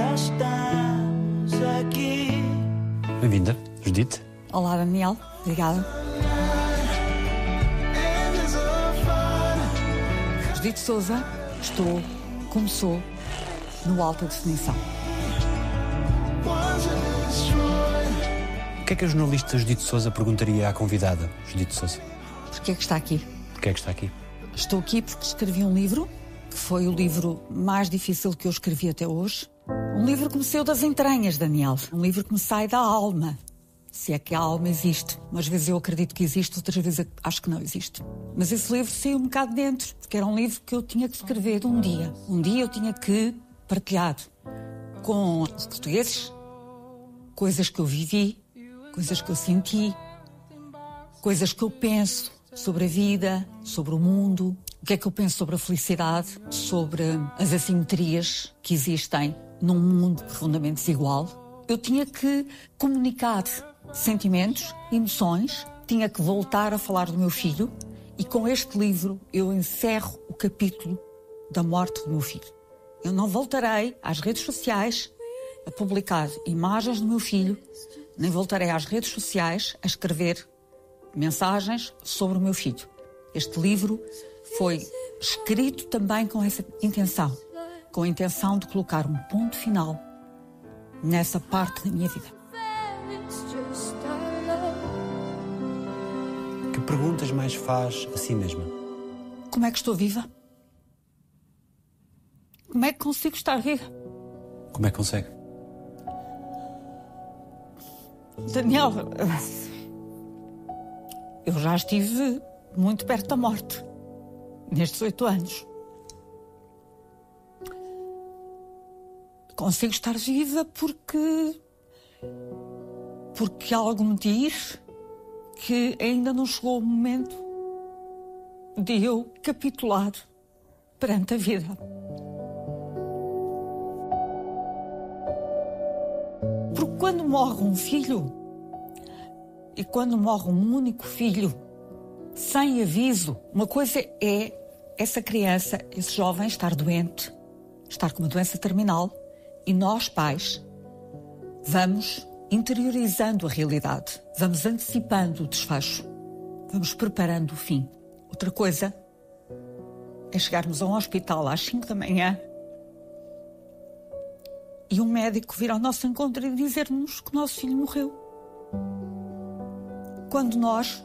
ainda estás aqui. Bem-vinda, Judite. Olá, Daniel. Obrigada. Judite Souza, estou, começou, no Alta Definição. O que é que a jornalista Judite Souza perguntaria à convidada, Judite Souza? Porquê é que está aqui? Porquê é que está aqui? Estou aqui porque escrevi um livro, que foi o livro mais difícil que eu escrevi até hoje. Um livro que me saiu das entranhas, Daniel. Um livro que me sai da alma. Se é que a alma existe. Umas vezes eu acredito que existe, outras vezes acho que não existe. Mas esse livro saiu um bocado dentro, porque era um livro que eu tinha que escrever um dia. Um dia eu tinha que partilhar com os portugueses coisas que eu vivi, coisas que eu senti, coisas que eu penso sobre a vida, sobre o mundo, o que é que eu penso sobre a felicidade, sobre as assimetrias que existem num mundo profundamente desigual. Eu tinha que comunicar sentimentos, emoções, tinha que voltar a falar do meu filho e com este livro eu encerro o capítulo da morte do meu filho. Eu não voltarei às redes sociais a publicar imagens do meu filho, nem voltarei às redes sociais a escrever mensagens sobre o meu filho. Este livro foi escrito também com essa intenção, com a intenção de colocar um ponto final nessa parte da minha vida. Que perguntas mais faz a si mesma? Como é que estou viva? Como é que consigo estar viva? Como é que consegue? Daniel, eu já estive muito perto da morte nestes oito anos. Consigo estar viva porque. porque algo me diz que ainda não chegou o momento de eu capitular perante a vida. Porque quando morre um filho, e quando morre um único filho, sem aviso, uma coisa é essa criança, esse jovem estar doente, estar com uma doença terminal, e nós, pais, vamos interiorizando a realidade, vamos antecipando o desfecho, vamos preparando o fim. Outra coisa é chegarmos a um hospital às 5 da manhã e um médico vir ao nosso encontro e dizer-nos que o nosso filho morreu. Quando nós,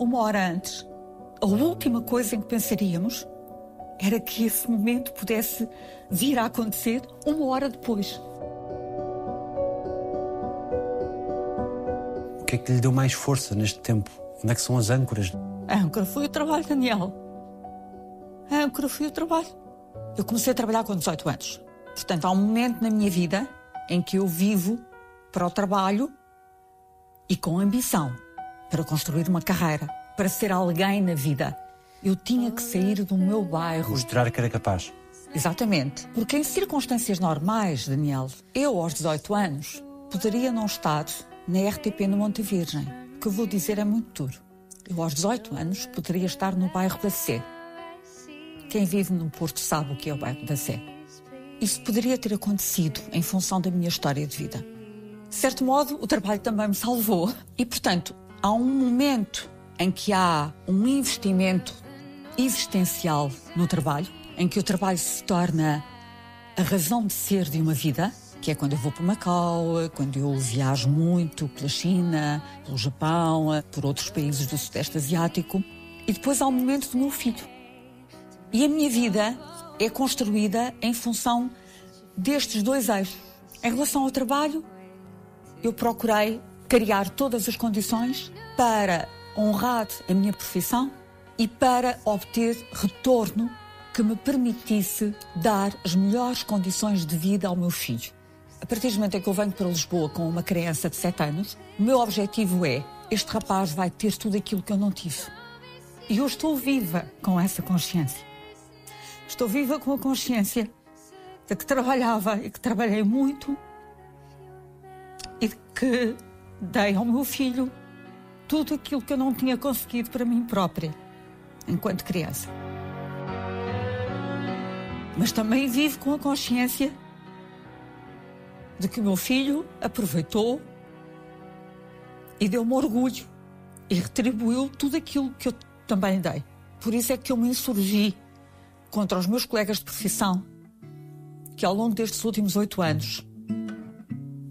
uma hora antes, a última coisa em que pensaríamos era que esse momento pudesse vir a acontecer uma hora depois. O que é que lhe deu mais força neste tempo? Onde é que são as âncoras? A âncora foi o trabalho, Daniel. A âncora foi o trabalho. Eu comecei a trabalhar com 18 anos. Portanto, há um momento na minha vida em que eu vivo para o trabalho e com ambição para construir uma carreira, para ser alguém na vida. Eu tinha que sair do meu bairro. Mostrar que era capaz. Exatamente. Porque em circunstâncias normais, Daniel, eu aos 18 anos poderia não estar na RTP no Monte Virgem. O que eu vou dizer é muito duro. Eu aos 18 anos poderia estar no bairro da Sé. Quem vive no Porto sabe o que é o bairro da Sé. Isso poderia ter acontecido em função da minha história de vida. De certo modo, o trabalho também me salvou. E, portanto, há um momento em que há um investimento existencial no trabalho, em que o trabalho se torna a razão de ser de uma vida, que é quando eu vou para Macau, quando eu viajo muito pela China, pelo Japão, por outros países do Sudeste Asiático. E depois há o momento do meu filho. E a minha vida é construída em função destes dois eixos. Em relação ao trabalho, eu procurei criar todas as condições para honrar a minha profissão e para obter retorno que me permitisse dar as melhores condições de vida ao meu filho. A partir do momento em que eu venho para Lisboa com uma criança de 7 anos, o meu objetivo é: este rapaz vai ter tudo aquilo que eu não tive. E eu estou viva com essa consciência. Estou viva com a consciência de que trabalhava e que trabalhei muito e que dei ao meu filho tudo aquilo que eu não tinha conseguido para mim própria, enquanto criança. Mas também vivo com a consciência de que o meu filho aproveitou e deu-me orgulho e retribuiu tudo aquilo que eu também dei. Por isso é que eu me insurgi contra os meus colegas de profissão, que ao longo destes últimos oito anos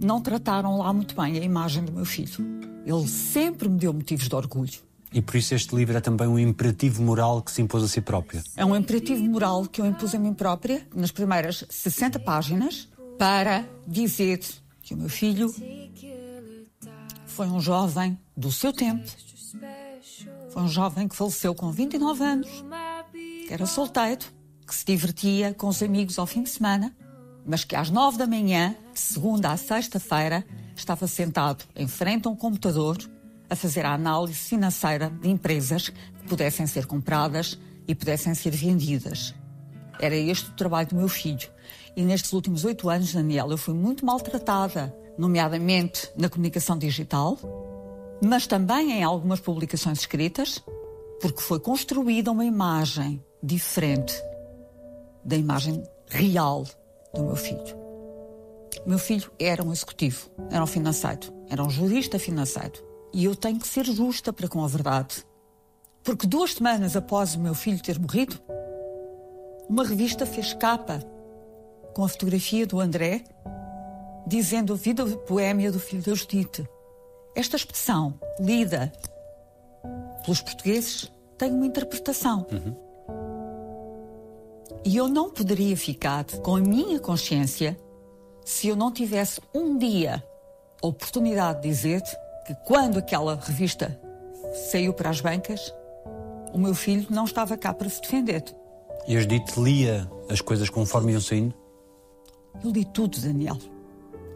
não trataram lá muito bem a imagem do meu filho. Ele sempre me deu motivos de orgulho. E por isso este livro é também um imperativo moral que se impôs a si própria. É um imperativo moral que eu impus a mim própria nas primeiras 60 páginas para dizer que o meu filho foi um jovem do seu tempo. Foi um jovem que faleceu com 29 anos, que era solteiro, que se divertia com os amigos ao fim de semana, mas que às 9 da manhã, de segunda à sexta-feira, estava sentado em frente a um computador a fazer a análise financeira de empresas que pudessem ser compradas e pudessem ser vendidas. Era este o trabalho do meu filho. E nestes últimos oito anos, Daniel, eu fui muito maltratada, nomeadamente na comunicação digital, mas também em algumas publicações escritas, porque foi construída uma imagem diferente da imagem real do meu filho. Meu filho era um executivo, era um financeiro, era um jurista financeiro. E eu tenho que ser justa para com a verdade. Porque duas semanas após o meu filho ter morrido, uma revista fez capa com a fotografia do André, dizendo a vida poémia do filho da Judite. Esta expressão, lida pelos portugueses, tem uma interpretação. Uhum. E eu não poderia ficar com a minha consciência se eu não tivesse um dia a oportunidade de dizer que quando aquela revista saiu para as bancas, o meu filho não estava cá para se defender. E a Judite lia as coisas conforme iam saindo? Eu li tudo, Daniel.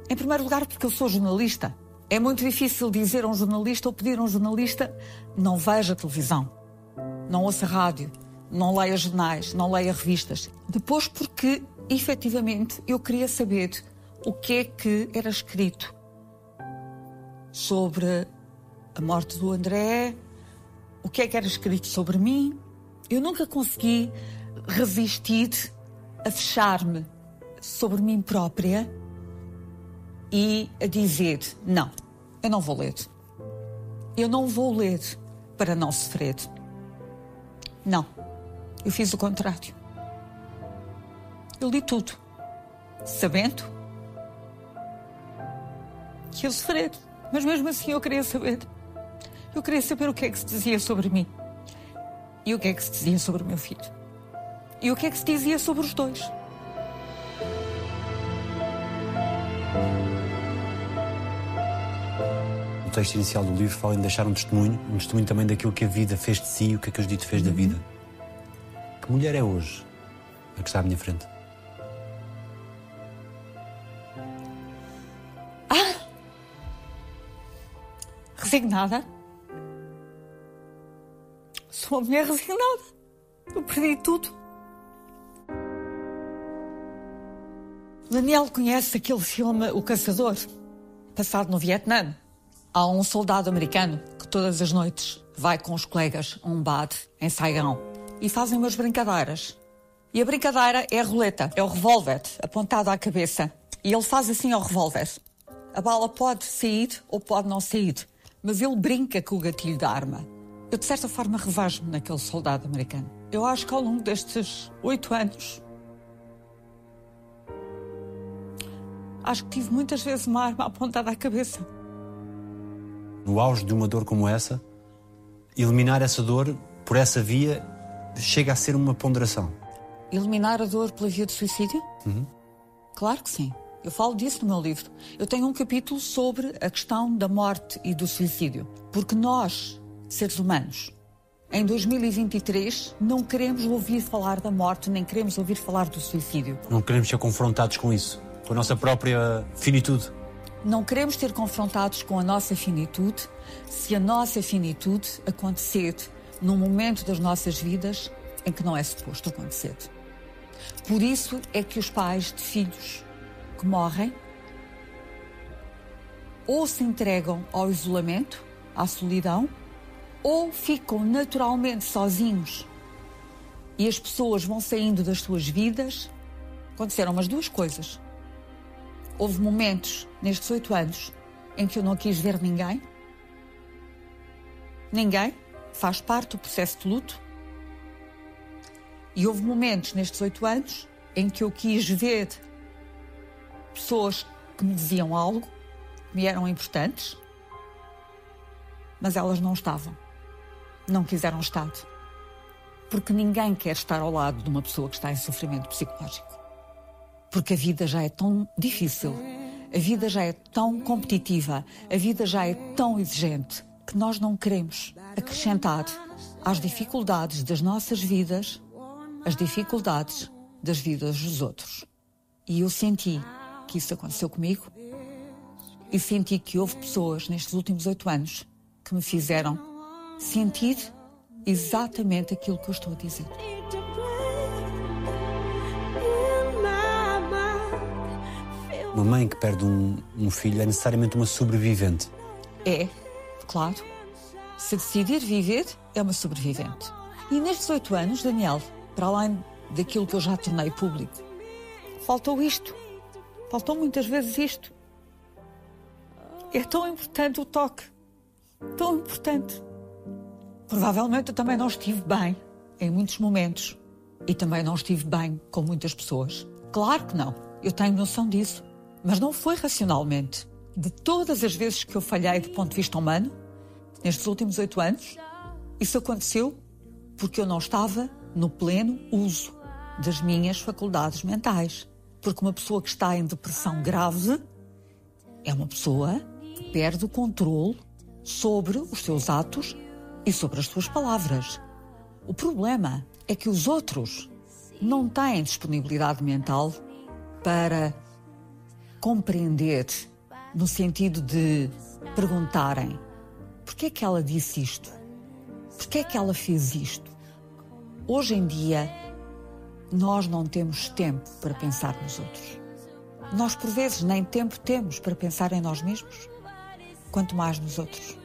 Em primeiro lugar, porque eu sou jornalista. É muito difícil dizer a um jornalista ou pedir a um jornalista não veja televisão, não ouça rádio, não leia jornais, não leia revistas. Depois, porque efetivamente eu queria saber o que é que era escrito sobre a morte do André, o que é que era escrito sobre mim. Eu nunca consegui resistir a fechar-me sobre mim própria e a dizer: não, eu não vou ler. Eu não vou ler para não sofrer. Não, eu fiz o contrário. Eu li tudo, sabendo que eu sofrer. Mas mesmo assim eu queria saber. Eu queria saber o que é que se dizia sobre mim. E o que é que se dizia sobre o meu filho. E o que é que se dizia sobre os dois. O texto inicial do livro fala em deixar um testemunho, um testemunho também daquilo que a vida fez de si e o que é que a Judite fez uhum. da vida. Que mulher é hoje a que está à minha frente? Resignada. Sou uma mulher resignada. Eu perdi tudo. Daniel conhece aquele filme O Caçador, passado no Vietnã. Há um soldado americano que todas as noites vai com os colegas a um bar em Saigão e fazem umas brincadeiras. E a brincadeira é a roleta, é o revólver apontado à cabeça. E ele faz assim ao revólver. A bala pode sair ou pode não sair mas ele brinca com o gatilho da arma. Eu, de certa forma, revajo-me naquele soldado americano. Eu acho que ao longo destes oito anos, acho que tive muitas vezes uma arma apontada à cabeça. No auge de uma dor como essa, eliminar essa dor por essa via chega a ser uma ponderação. Eliminar a dor pela via de suicídio? Uhum. Claro que sim. Eu falo disso no meu livro. Eu tenho um capítulo sobre a questão da morte e do suicídio. Porque nós, seres humanos, em 2023, não queremos ouvir falar da morte, nem queremos ouvir falar do suicídio. Não queremos ser confrontados com isso, com a nossa própria finitude. Não queremos ser confrontados com a nossa finitude se a nossa finitude acontecer num momento das nossas vidas em que não é suposto acontecer. Por isso é que os pais de filhos que morrem ou se entregam ao isolamento, à solidão, ou ficam naturalmente sozinhos e as pessoas vão saindo das suas vidas. Aconteceram umas duas coisas. Houve momentos nestes oito anos em que eu não quis ver ninguém. Ninguém. Faz parte do processo de luto. E houve momentos nestes oito anos em que eu quis ver pessoas que me diziam algo, me eram importantes, mas elas não estavam. Não quiseram estar. Porque ninguém quer estar ao lado de uma pessoa que está em sofrimento psicológico. Porque a vida já é tão difícil, a vida já é tão competitiva, a vida já é tão exigente que nós não queremos acrescentar às dificuldades das nossas vidas as dificuldades das vidas dos outros. E eu senti que isso aconteceu comigo e senti que houve pessoas nestes últimos oito anos que me fizeram sentir exatamente aquilo que eu estou a dizer. Uma mãe que perde um, um filho é necessariamente uma sobrevivente. É, claro. Se decidir viver, é uma sobrevivente. E nestes oito anos, Daniel, para além daquilo que eu já tornei público, faltou isto. Faltou muitas vezes isto. É tão importante o toque. Tão importante. Provavelmente eu também não estive bem em muitos momentos. E também não estive bem com muitas pessoas. Claro que não. Eu tenho noção disso. Mas não foi racionalmente. De todas as vezes que eu falhei do ponto de vista humano, nestes últimos oito anos, isso aconteceu porque eu não estava no pleno uso das minhas faculdades mentais. Porque uma pessoa que está em depressão grave é uma pessoa que perde o controle sobre os seus atos e sobre as suas palavras. O problema é que os outros não têm disponibilidade mental para compreender, no sentido de perguntarem: porquê é que ela disse isto? Porquê é que ela fez isto? Hoje em dia, nós não temos tempo para pensar nos outros. Nós, por vezes, nem tempo temos para pensar em nós mesmos, quanto mais nos outros.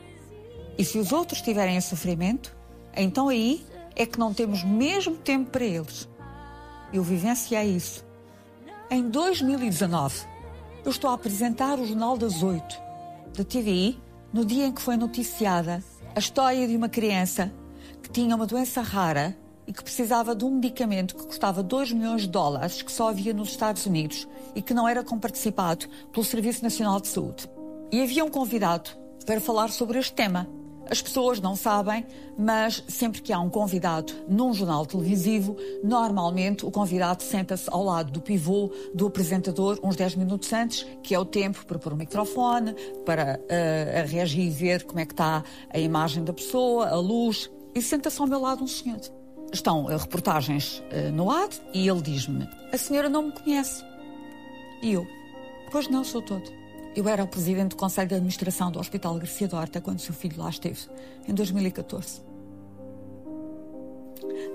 E se os outros tiverem sofrimento, então aí é que não temos mesmo tempo para eles. Eu vivenciei isso. Em 2019, eu estou a apresentar o Jornal das Oito, da TVI, no dia em que foi noticiada a história de uma criança que tinha uma doença rara e que precisava de um medicamento que custava 2 milhões de dólares, que só havia nos Estados Unidos e que não era comparticipado pelo Serviço Nacional de Saúde. E havia um convidado para falar sobre este tema. As pessoas não sabem, mas sempre que há um convidado num jornal televisivo, normalmente o convidado senta-se ao lado do pivô do apresentador uns 10 minutos antes, que é o tempo para pôr o microfone, para uh, reagir e ver como é que está a imagem da pessoa, a luz, e senta-se ao meu lado um senhor. Estão uh, reportagens uh, no ar e ele diz-me: A senhora não me conhece. E eu: Pois não, sou todo. Eu era o presidente do Conselho de Administração do Hospital Garcia Dorta quando seu filho lá esteve, em 2014.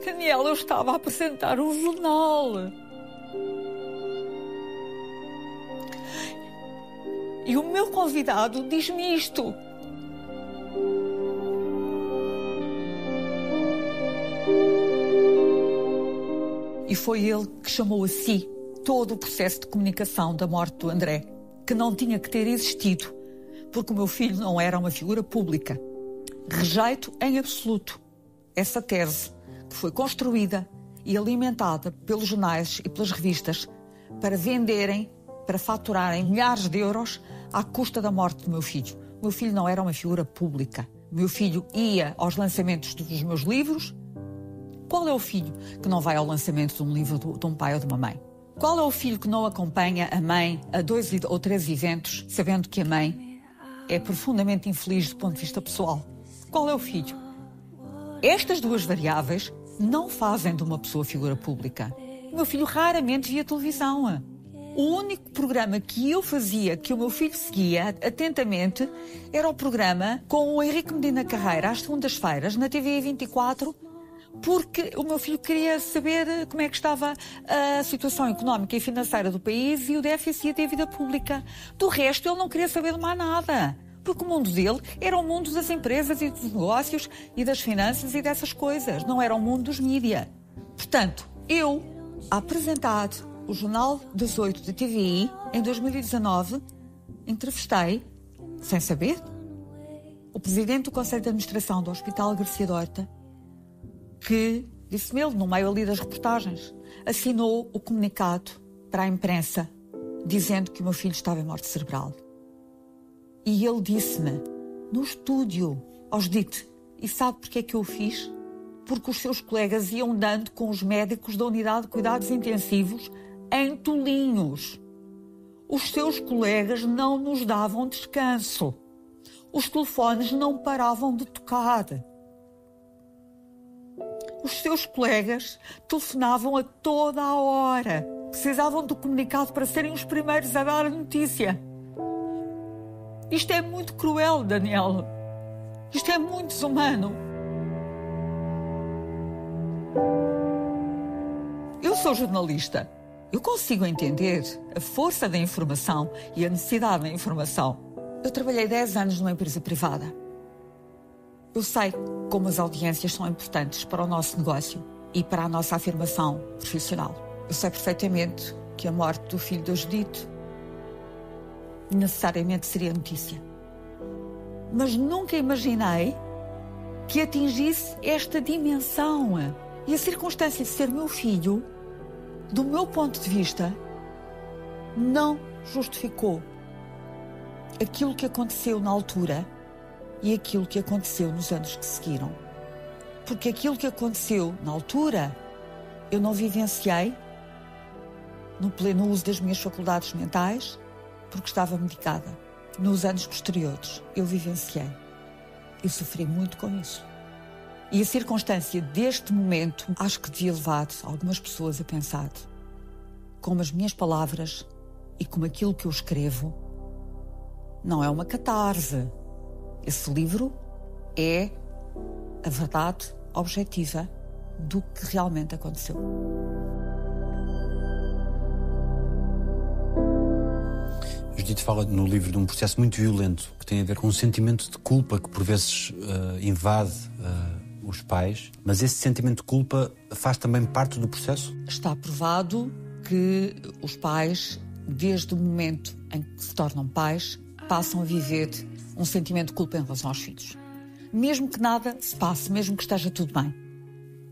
Daniel, eu estava a apresentar o jornal. E o meu convidado diz-me isto. E foi ele que chamou a si todo o processo de comunicação da morte do André que não tinha que ter existido, porque o meu filho não era uma figura pública. Rejeito em absoluto essa tese que foi construída e alimentada pelos jornais e pelas revistas para venderem, para faturarem milhares de euros à custa da morte do meu filho. O meu filho não era uma figura pública. O meu filho ia aos lançamentos dos meus livros. Qual é o filho que não vai ao lançamento de um livro de um pai ou de uma mãe? Qual é o filho que não acompanha a mãe a dois ou três eventos, sabendo que a mãe é profundamente infeliz do ponto de vista pessoal? Qual é o filho? Estas duas variáveis não fazem de uma pessoa figura pública. O meu filho raramente via televisão. O único programa que eu fazia, que o meu filho seguia atentamente, era o programa com o Henrique Medina Carreira, às segundas-feiras, na TV 24, porque o meu filho queria saber como é que estava a situação económica e financeira do país e o déficit da vida pública. Do resto, ele não queria saber de mais nada. Porque o mundo dele era o mundo das empresas e dos negócios e das finanças e dessas coisas. Não era o mundo dos mídia. Portanto, eu, a apresentar o Jornal 18 da TVI, em 2019, entrevistei, sem saber, o presidente do Conselho de Administração do Hospital Garcia Dorta, que, disse-me ele, no meio ali das reportagens, assinou o comunicado para a imprensa, dizendo que o meu filho estava em morte cerebral. E ele disse-me, no estúdio, aos dite, e sabe porque é que eu o fiz? Porque os seus colegas iam dando com os médicos da unidade de cuidados intensivos em tolinhos. Os seus colegas não nos davam descanso. Os telefones não paravam de tocar. Os seus colegas telefonavam a toda a hora. Precisavam do comunicado para serem os primeiros a dar a notícia. Isto é muito cruel, Daniel. Isto é muito desumano. Eu sou jornalista. Eu consigo entender a força da informação e a necessidade da informação. Eu trabalhei 10 anos numa empresa privada. Eu sei como as audiências são importantes para o nosso negócio e para a nossa afirmação profissional. Eu sei perfeitamente que a morte do filho de Judite necessariamente seria notícia. Mas nunca imaginei que atingisse esta dimensão. E a circunstância de ser meu filho do meu ponto de vista, não justificou aquilo que aconteceu na altura e aquilo que aconteceu nos anos que seguiram. Porque aquilo que aconteceu na altura eu não vivenciei no pleno uso das minhas faculdades mentais, porque estava medicada. Nos anos posteriores eu vivenciei. Eu sofri muito com isso. E a circunstância deste momento acho que devia levar algumas pessoas a pensar como as minhas palavras e como aquilo que eu escrevo não é uma catarse. Esse livro é a verdade objetiva do que realmente aconteceu. Judite fala no livro de um processo muito violento que tem a ver com um sentimento de culpa que por vezes uh, invade uh, os pais, mas esse sentimento de culpa faz também parte do processo? Está provado que os pais, desde o momento em que se tornam pais, passam a viver um sentimento de culpa em relação aos filhos. Mesmo que nada se passe, mesmo que esteja tudo bem.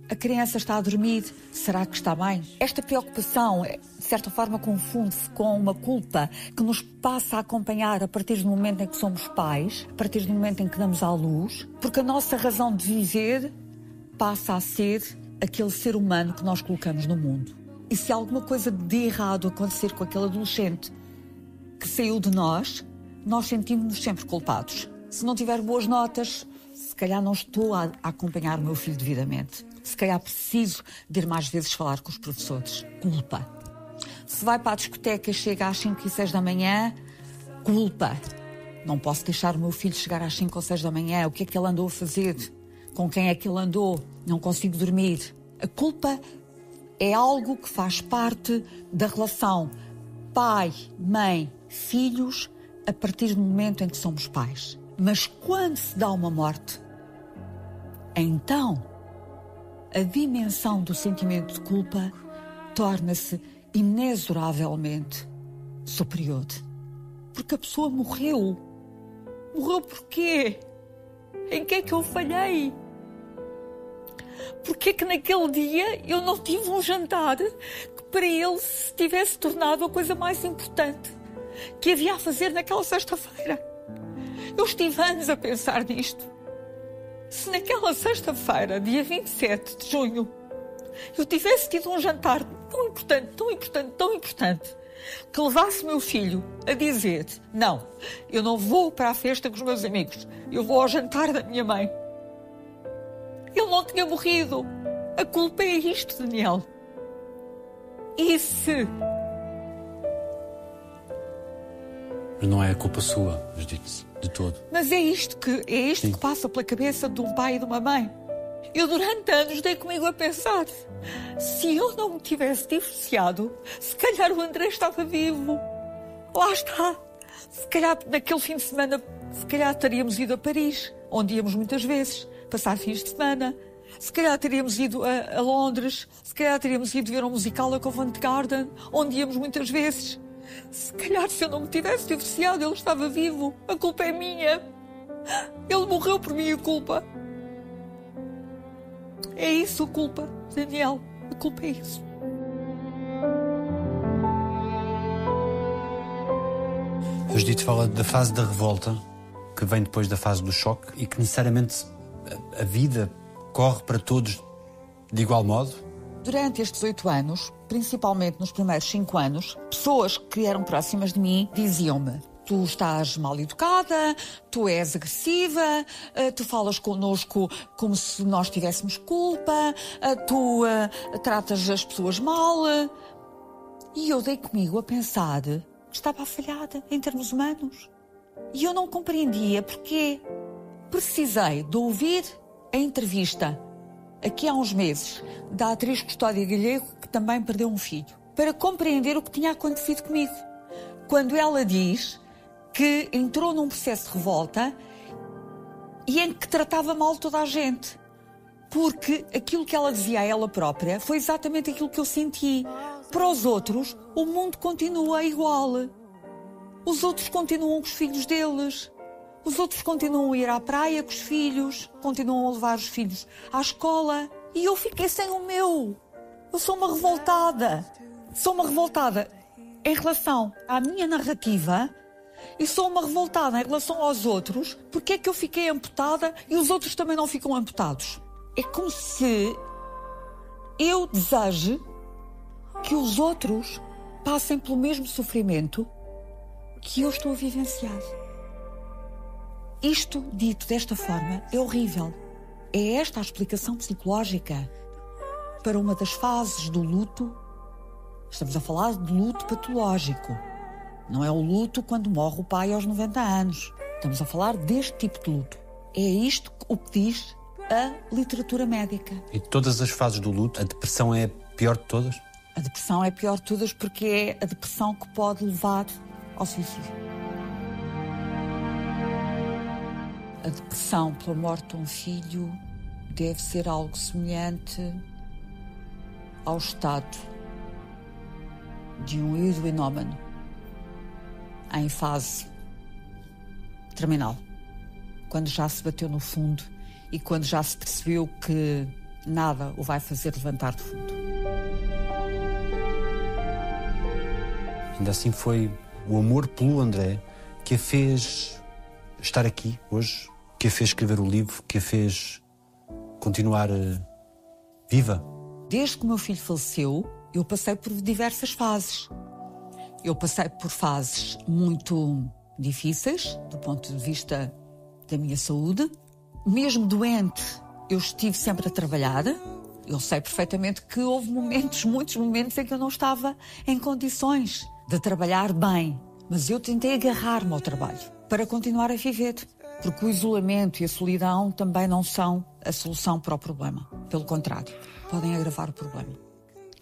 A criança está a dormir, será que está bem? Esta preocupação, de certa forma, confunde-se com uma culpa que nos passa a acompanhar a partir do momento em que somos pais, a partir do momento em que damos à luz, porque a nossa razão de viver passa a ser aquele ser humano que nós colocamos no mundo. E se alguma coisa de errado acontecer com aquele adolescente que saiu de nós, nós sentimos-nos sempre culpados. Se não tiver boas notas, se calhar não estou a acompanhar o meu filho devidamente se calhar preciso de ir mais vezes falar com os professores. Culpa. Se vai para a discoteca e chega às 5 e 6 da manhã, culpa. Não posso deixar o meu filho chegar às 5 ou 6 da manhã. O que é que ele andou a fazer? Com quem é que ele andou? Não consigo dormir. A culpa é algo que faz parte da relação pai, mãe, filhos a partir do momento em que somos pais. Mas quando se dá uma morte, então a dimensão do sentimento de culpa torna-se inexoravelmente superior. Porque a pessoa morreu. Morreu porquê? Em que é que eu falhei? Porquê que naquele dia eu não tive um jantar que para ele se tivesse tornado a coisa mais importante que havia a fazer naquela sexta-feira? Eu estive anos a pensar nisto. Se naquela sexta-feira, dia 27 de junho, eu tivesse tido um jantar tão importante, tão importante, tão importante, que levasse meu filho a dizer: Não, eu não vou para a festa com os meus amigos, eu vou ao jantar da minha mãe. Ele não tinha morrido. A culpa é isto, Daniel. E se. Mas não é a culpa sua, disse de todo. Mas é isto que é isto que passa pela cabeça de um pai e de uma mãe. Eu durante anos dei comigo a pensar: se eu não me tivesse divorciado, se calhar o André estava vivo. Lá está. Se calhar naquele fim de semana, se calhar teríamos ido a Paris, onde íamos muitas vezes, passar fins de semana. Se calhar teríamos ido a, a Londres, se calhar teríamos ido ver um musical a Covent Garden, onde íamos muitas vezes. Se calhar se eu não me tivesse divorciado, ele estava vivo. A culpa é minha. Ele morreu por minha culpa. É isso a culpa, Daniel. A culpa é isso. A Judite fala da fase da revolta, que vem depois da fase do choque, e que necessariamente a, a vida corre para todos de igual modo. Durante estes oito anos, principalmente nos primeiros cinco anos, pessoas que eram próximas de mim diziam-me: Tu estás mal educada, tu és agressiva, eh, tu falas connosco como se nós tivéssemos culpa, eh, tu eh, tratas as pessoas mal. E eu dei comigo a pensar que estava falhada em termos humanos. E eu não compreendia porque precisei de ouvir a entrevista aqui há uns meses da atriz Custódia Galego, que também perdeu um filho, para compreender o que tinha acontecido comigo. Quando ela diz que entrou num processo de revolta e em que tratava mal toda a gente. Porque aquilo que ela dizia a ela própria foi exatamente aquilo que eu senti. Para os outros, o mundo continua igual. Os outros continuam com os filhos deles. Os outros continuam a ir à praia com os filhos, continuam a levar os filhos à escola. E eu fiquei sem o meu. Eu sou uma revoltada. Sou uma revoltada em relação à minha narrativa e sou uma revoltada em relação aos outros. Porque é que eu fiquei amputada e os outros também não ficam amputados? É como se eu deseje que os outros passem pelo mesmo sofrimento que eu estou a vivenciar. Isto, dito desta forma, é horrível. É esta a explicação psicológica para uma das fases do luto. Estamos a falar de luto patológico. Não é o luto quando morre o pai aos 90 anos. Estamos a falar deste tipo de luto. É isto o que diz a literatura médica. E todas as fases do luto, a depressão é a pior de todas? A depressão é a pior de todas porque é a depressão que pode levar ao suicídio. A depressão pela morte de um filho deve ser algo semelhante ao estado de um idoenómano em fase terminal, quando já se bateu no fundo e quando já se percebeu que nada o vai fazer levantar do fundo. Ainda assim foi o amor pelo André que a fez estar aqui hoje, que a fez escrever o livro, que a fez continuar uh, viva? Desde que o meu filho faleceu, eu passei por diversas fases. Eu passei por fases muito difíceis, do ponto de vista da minha saúde. Mesmo doente, eu estive sempre a trabalhar. Eu sei perfeitamente que houve momentos, muitos momentos, em que eu não estava em condições de trabalhar bem. Mas eu tentei agarrar-me ao trabalho para continuar a viver porque o isolamento e a solidão também não são a solução para o problema. Pelo contrário, podem agravar o problema.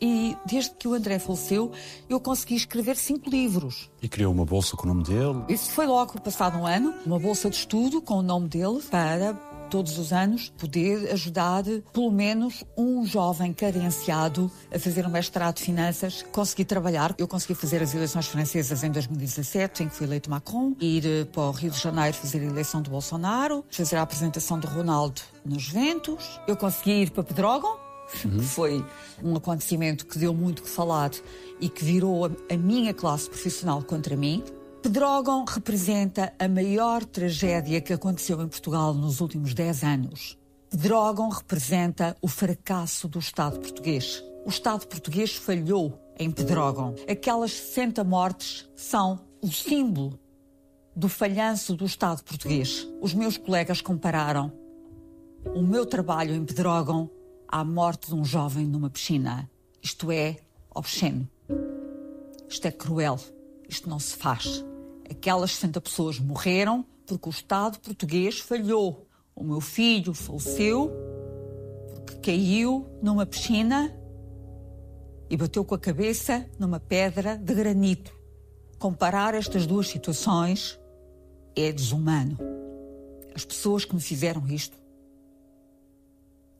E desde que o André faleceu, eu consegui escrever cinco livros. E criou uma bolsa com o nome dele? Isso foi logo passado um ano, uma bolsa de estudo com o nome dele para todos os anos poder ajudar pelo menos um jovem carenciado a fazer um mestrado de finanças, conseguir trabalhar. Eu consegui fazer as eleições francesas em 2017, em que fui eleito Macron, ir eh, para o Rio de Janeiro fazer a eleição do Bolsonaro, fazer a apresentação do Ronaldo nos Ventos. Eu consegui ir para Pedrógão, uhum. que foi um acontecimento que deu muito que falar e que virou a, a minha classe profissional contra mim. Pedrógão representa a maior tragédia que aconteceu em Portugal nos últimos 10 anos. Pedrógão representa o fracasso do Estado português. O Estado português falhou em Pedrógão. Aquelas 60 mortes são o símbolo do falhanço do Estado português. Os meus colegas compararam o meu trabalho em Pedrógão à morte de um jovem numa piscina. Isto é obsceno. Isto é cruel. Isto não se faz. Aquelas 60 pessoas morreram porque o Estado português falhou. O meu filho faleceu porque caiu numa piscina e bateu com a cabeça numa pedra de granito. Comparar estas duas situações é desumano. As pessoas que me fizeram isto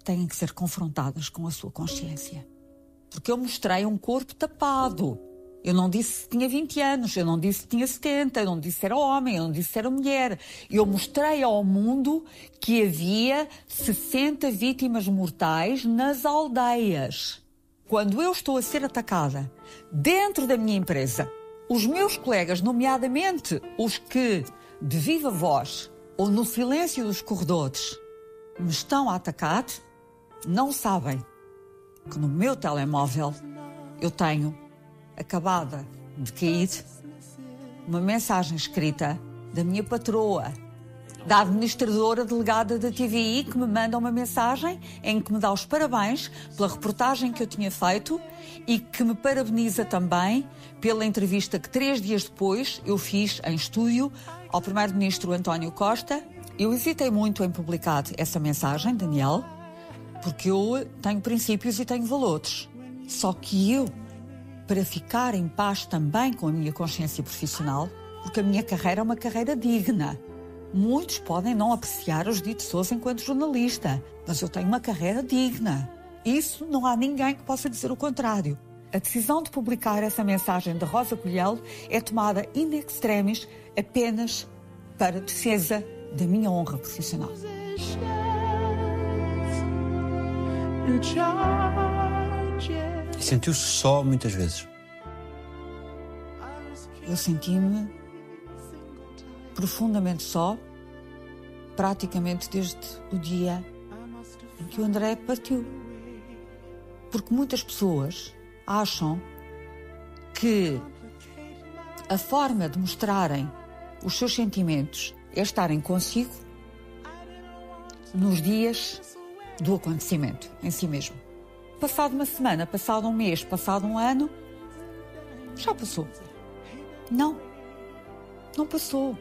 têm que ser confrontadas com a sua consciência. Porque eu mostrei um corpo tapado. Eu não disse que tinha 20 anos, eu não disse que tinha 70, eu não disse que era homem, eu não disse que era mulher. Eu mostrei ao mundo que havia 60 vítimas mortais nas aldeias. Quando eu estou a ser atacada dentro da minha empresa, os meus colegas, nomeadamente os que, de viva voz ou no silêncio dos corredores, me estão a atacar, não sabem que no meu telemóvel eu tenho acabada de cair uma mensagem escrita da minha patroa, da administradora delegada da TVI, que me manda uma mensagem em que me dá os parabéns pela reportagem que eu tinha feito e que me parabeniza também pela entrevista que três dias depois eu fiz em estúdio ao Primeiro-Ministro António Costa. Eu hesitei muito em publicar essa mensagem, Daniel, porque eu tenho princípios e tenho valores. Só que eu para ficar em paz também com a minha consciência profissional, porque a minha carreira é uma carreira digna. Muitos podem não apreciar os ditos Souza enquanto jornalista, mas eu tenho uma carreira digna. Isso não há ninguém que possa dizer o contrário. A decisão de publicar essa mensagem de Rosa Colhel é tomada in extremis apenas para defesa da minha honra profissional. E sentiu-se só muitas vezes. Eu senti-me profundamente só, praticamente desde o dia em que o André partiu. Porque muitas pessoas acham que a forma de mostrarem os seus sentimentos é estarem consigo nos dias do acontecimento em si mesmo. Passado uma semana, passado um mês, passado um ano, já passou. Não, não passou.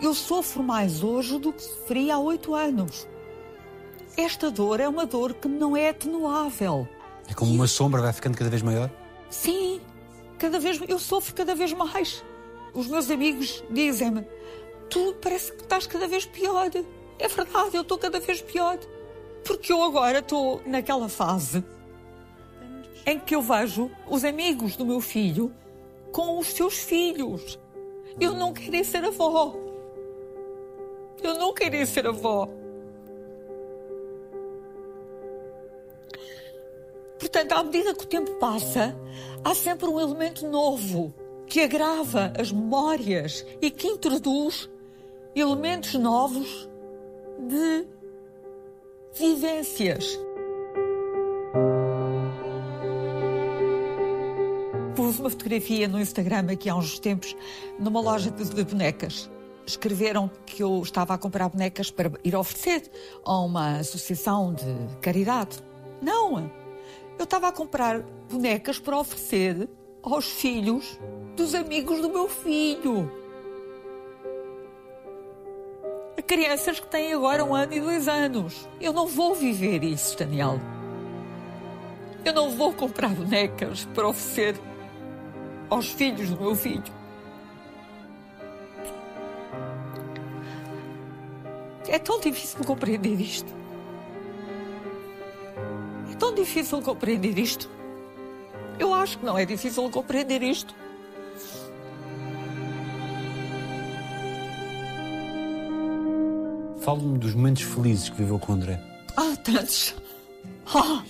Eu sofro mais hoje do que sofri há oito anos. Esta dor é uma dor que não é atenuável. É como uma sombra, vai ficando cada vez maior? Sim, cada vez eu sofro cada vez mais. Os meus amigos dizem-me: Tu parece que estás cada vez pior. É verdade, eu estou cada vez pior. Porque eu agora estou naquela fase em que eu vejo os amigos do meu filho com os seus filhos. Eu não queria ser avó. Eu não queria ser avó. Portanto, à medida que o tempo passa, há sempre um elemento novo que agrava as memórias e que introduz elementos novos de vivências. Pus uma fotografia no Instagram aqui há uns tempos numa loja de, bonecas. Escreveram que eu estava a comprar bonecas para ir oferecer a uma associação de caridade. Não! Eu estava a comprar bonecas para oferecer aos filhos dos amigos do meu filho crianças que têm agora um ano e dois anos. Eu não vou viver isso, Daniel. Eu não vou comprar bonecas para oferecer aos filhos do meu filho. É tão difícil compreender isto. É tão difícil compreender isto. Eu acho que não é difícil compreender isto. Fale-me dos momentos felizes que viveu com o André. Ah, tantos. Ah,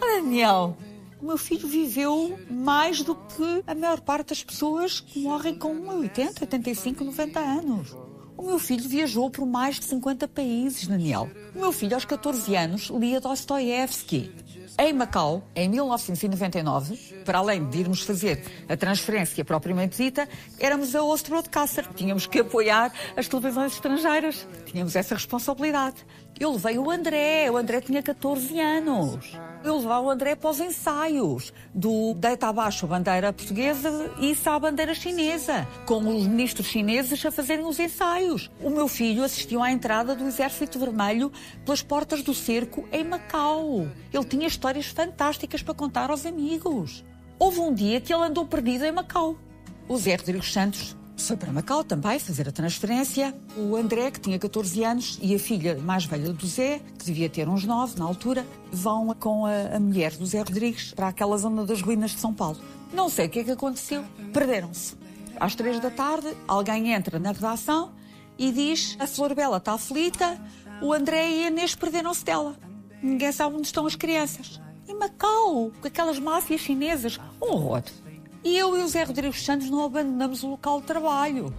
Daniel, o meu filho viveu mais do que a maior parte das pessoas que morrem com 80, 85, 90 anos. O meu filho viajou por mais de 50 países, Daniel. O meu filho, aos 14 anos, lia Dostoiévski. Em Macau, em 1999, para além de irmos fazer a transferência propriamente dita, éramos a Host Broadcaster. Tínhamos que apoiar as televisões estrangeiras. Tínhamos essa responsabilidade. Eu levei o André, o André tinha 14 anos. Eu levava o André para os ensaios do Deita Abaixo a bandeira portuguesa e isso à bandeira chinesa, com os ministros chineses a fazerem os ensaios. O meu filho assistiu à entrada do Exército Vermelho pelas portas do cerco em Macau. Ele tinha histórias fantásticas para contar aos amigos. Houve um dia que ele andou perdido em Macau. O Zé Rodrigues Santos Foi para Macau também fazer a transferência. O André, que tinha 14 anos, e a filha mais velha do Zé, que devia ter uns 9 na altura, vão com a, a mulher do Zé Rodrigues para aquela zona das ruínas de São Paulo. Não sei o que é que aconteceu. Perderam-se. Às três da tarde, alguém entra na redação e diz: A Flor Bela está aflita, o André e a Inês perderam-se dela. Ninguém sabe onde estão as crianças. Em Macau, com aquelas máfias chinesas. Um horror. E eu e o Zé Rodrigues Santos não abandonamos o local de trabalho.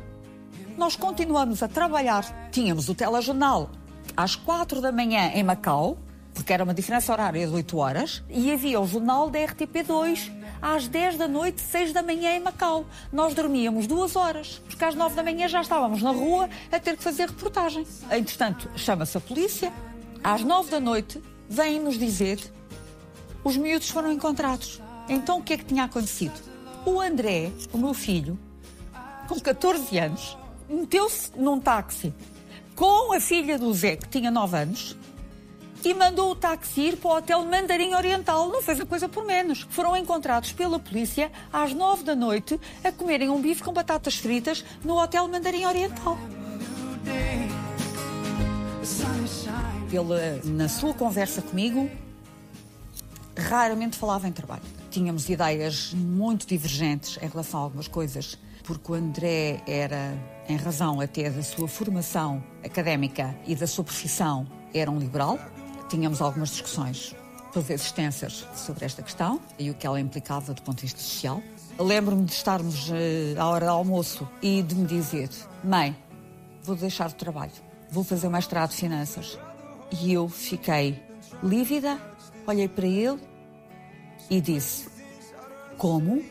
Nós continuamos a trabalhar. Tínhamos o telejornal às quatro da manhã em Macau, porque era uma diferença horária de 8 horas, e havia o jornal da RTP2 às 10 da noite, 6 da manhã em Macau. Nós dormíamos duas horas, porque às 9 da manhã já estávamos na rua a ter que fazer reportagem. Entretanto, chama-se a polícia, às 9 da noite, vêm-nos dizer os miúdos foram encontrados. Então o que é que tinha acontecido? O André, o meu filho, com 14 anos, meteu-se num táxi com a filha do Zé, que tinha 9 anos, e mandou o táxi ir para o hotel Mandarim Oriental. Não fez a coisa por menos. Foram encontrados pela polícia às 9 da noite a comerem um bife com batatas fritas no hotel Mandarim Oriental. Ele, na sua conversa comigo, raramente falava em trabalho. Tínhamos ideias muito divergentes em relação a algumas coisas, porque o André era, em razão até da sua formação académica e da sua profissão, era um liberal. Tínhamos algumas discussões, por vezes extensas, sobre esta questão e o que ela implicava do ponto de vista social. Lembro-me de estarmos uh, à hora do almoço e de me dizer: Mãe, vou deixar o trabalho, vou fazer o mestrado de finanças. E eu fiquei lívida, olhei para ele e disse: Como?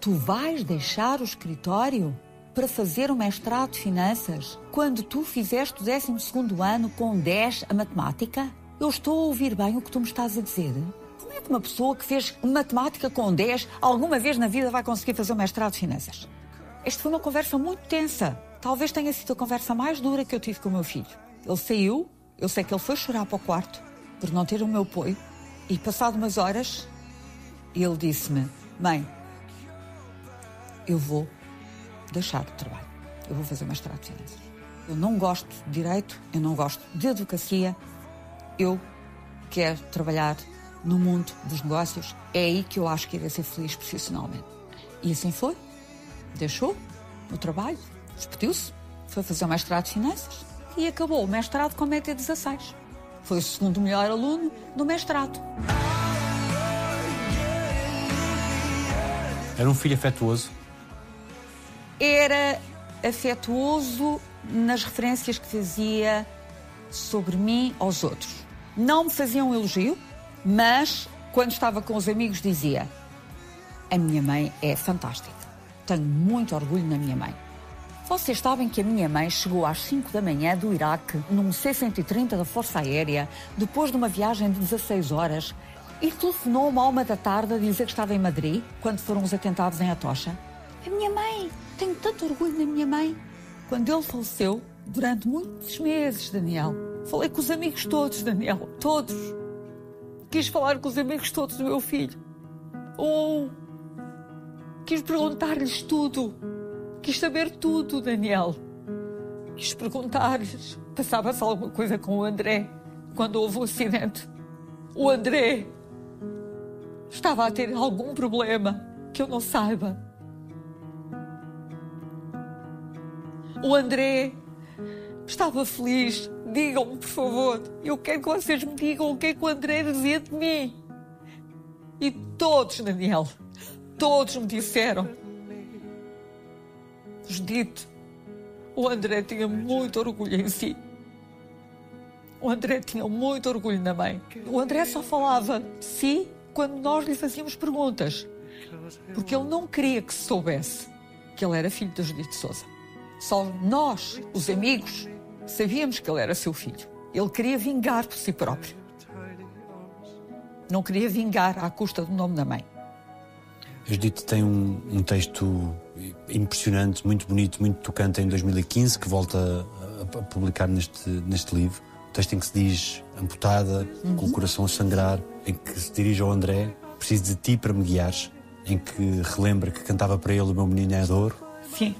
Tu vais deixar o escritório para fazer o mestrado de finanças quando tu fizeste o 12 ano com 10 a matemática? Eu estou a ouvir bem o que tu me estás a dizer? Como é que uma pessoa que fez matemática com 10 alguma vez na vida vai conseguir fazer o mestrado de finanças? Esta foi uma conversa muito tensa. Talvez tenha sido a conversa mais dura que eu tive com o meu filho. Ele saiu, eu sei que ele foi chorar para o quarto por não ter o meu apoio, e passado umas horas, ele disse-me: Mãe, eu vou deixar o trabalho. Eu vou fazer mestrado de finanças. Eu não gosto de direito, eu não gosto de advocacia. Eu quero trabalhar no mundo dos negócios. É aí que eu acho que irei ser feliz profissionalmente. E assim foi. Deixou o trabalho, despediu-se, foi fazer o mestrado de finanças e acabou o mestrado com média 16. Foi o segundo melhor aluno do mestrado. Era um filho afetuoso? Era afetuoso nas referências que fazia sobre mim aos outros. Não me fazia um elogio, mas quando estava com os amigos dizia: A minha mãe é fantástica. Tenho muito orgulho na minha mãe. Vocês sabem que a minha mãe chegou às 5 da manhã do Iraque num C-130 da Força Aérea, depois de uma viagem de 16 horas, e telefonou-me à uma da tarde a dizer que estava em Madrid, quando foram os atentados em Atocha. A minha mãe! Tenho tanto orgulho na minha mãe! Quando ele faleceu, durante muitos meses, Daniel, falei com os amigos todos, Daniel, todos. Quis falar com os amigos todos do meu filho. Ou quis perguntar-lhes tudo Quis saber tudo, Daniel. Quis perguntar-lhes. Passava-se alguma coisa com o André quando houve o acidente. O André estava a ter algum problema que eu não saiba. O André estava feliz. Digam-me, por favor. Eu quero que vocês me digam o que é que o André dizia de mim. E todos, Daniel, todos me disseram dito, o André tinha muito orgulho em si. O André tinha muito orgulho na mãe. O André só falava de si quando nós lhe fazíamos perguntas. Porque ele não queria que se soubesse que ele era filho da Judite Souza. Só nós, os amigos, sabíamos que ele era seu filho. Ele queria vingar por si próprio. Não queria vingar à custa do nome da mãe. Judite tem um, um, texto impressionante, muito bonito, muito tocante em 2015, que volta a, a publicar neste, neste livro. O texto em que se diz amputada, uhum. com o coração a sangrar, em que se dirige ao André, preciso de ti para me guiares, em que relembra que cantava para ele o meu menino é de ouro. Sim.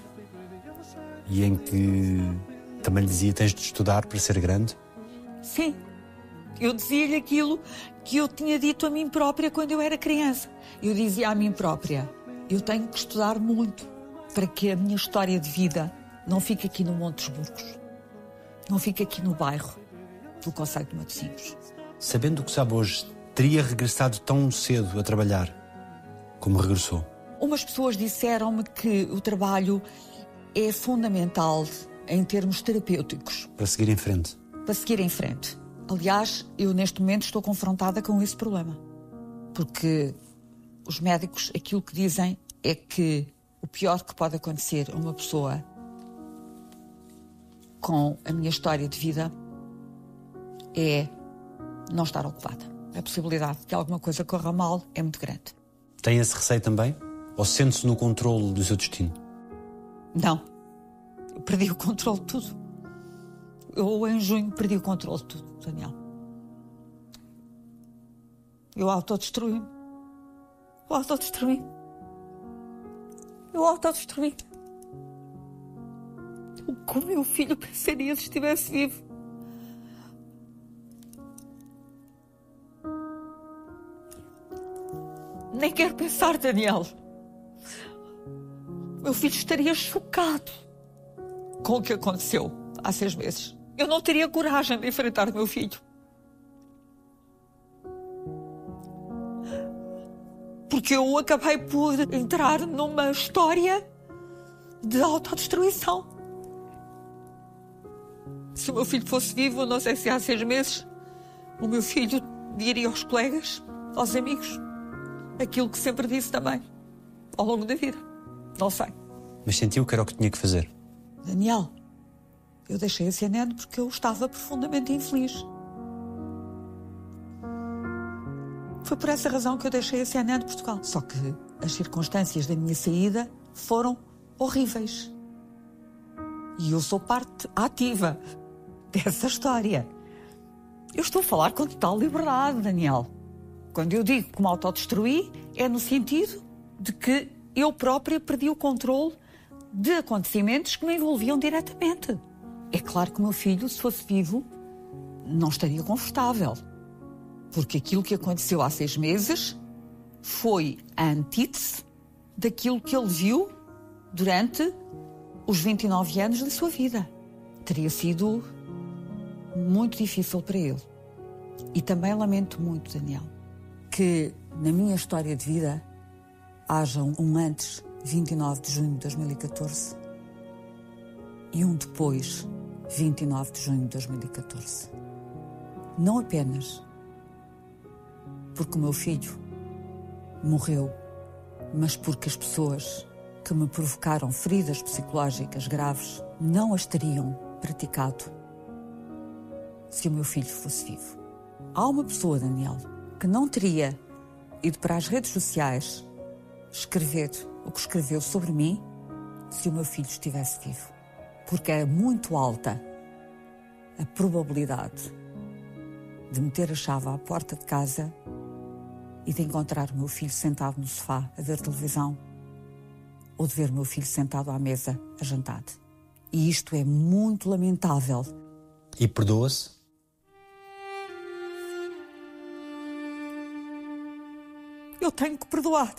e em que também lhe dizia: tens de estudar para ser grande? Sim. Eu dizia-lhe aquilo que eu tinha dito a mim própria quando eu era criança. Eu dizia a mim própria: eu tenho que estudar muito para que a minha história de vida não fique aqui no Monte dos Burgos, não fique aqui no bairro do Conselho de Matosinhos. Sabendo o que sabe hoje, teria regressado tão cedo a trabalhar como regressou? Umas pessoas disseram-me que o trabalho é fundamental em termos terapêuticos. Para seguir em frente. Para seguir em frente. Aliás, eu neste momento estou confrontada com esse problema. Porque os médicos aquilo que dizem é que o pior que pode acontecer a uma pessoa com a minha história de vida é não estar ocupada. A possibilidade de que alguma coisa corra mal é muito grande. Tem esse receio também? Ou sente-se no controle do seu destino? Não. Eu perdi o controle de tudo. Eu, em junho, perdi o controle de tudo, Daniel. Eu autodestruí-me. Eu autodestruí-me. Eu autodestruí-me. O que o meu filho pensaria se estivesse vivo? Nem quero pensar, Daniel. Meu filho estaria chocado com o que aconteceu há seis meses. Eu não teria coragem de enfrentar meu filho. Porque eu acabei por entrar numa história de autodestruição. Se o meu filho fosse vivo, não sei se há seis meses, o meu filho diria aos colegas, aos amigos, aquilo que sempre disse também, ao longo da vida. Não sei. Mas sentiu que era o que tinha que fazer? Daniel, eu deixei a CNN porque eu estava profundamente infeliz. Foi por essa razão que eu deixei a CNN de Portugal. Só que as circunstâncias da minha saída foram horríveis. E eu sou parte ativa dessa história. Eu estou a falar com total liberdade, Daniel. Quando eu digo que me autodestruí, é no sentido de que eu própria perdi o controle de acontecimentos que me envolviam diretamente. É claro que o meu filho, se fosse vivo, não estaria confortável. Porque aquilo que aconteceu há seis meses foi a antítese daquilo que ele viu durante os 29 anos da sua vida. Teria sido muito difícil para ele. E também lamento muito, Daniel, que na minha história de vida haja um antes, 29 de junho de 2014, e um depois, 29 de junho de 2014. Não apenas porque o meu filho morreu, mas porque as pessoas que me provocaram feridas psicológicas graves não as teriam praticado se o meu filho fosse vivo. Há uma pessoa, Daniel, que não teria ido para as redes sociais escrever o que escreveu sobre mim se o meu filho estivesse vivo. Porque é muito alta a probabilidade de meter a chave à porta de casa e de encontrar o meu filho sentado no sofá a ver televisão ou de ver o meu filho sentado à mesa a jantar. E isto é muito lamentável. E perdoa-se? Eu tenho que perdoar.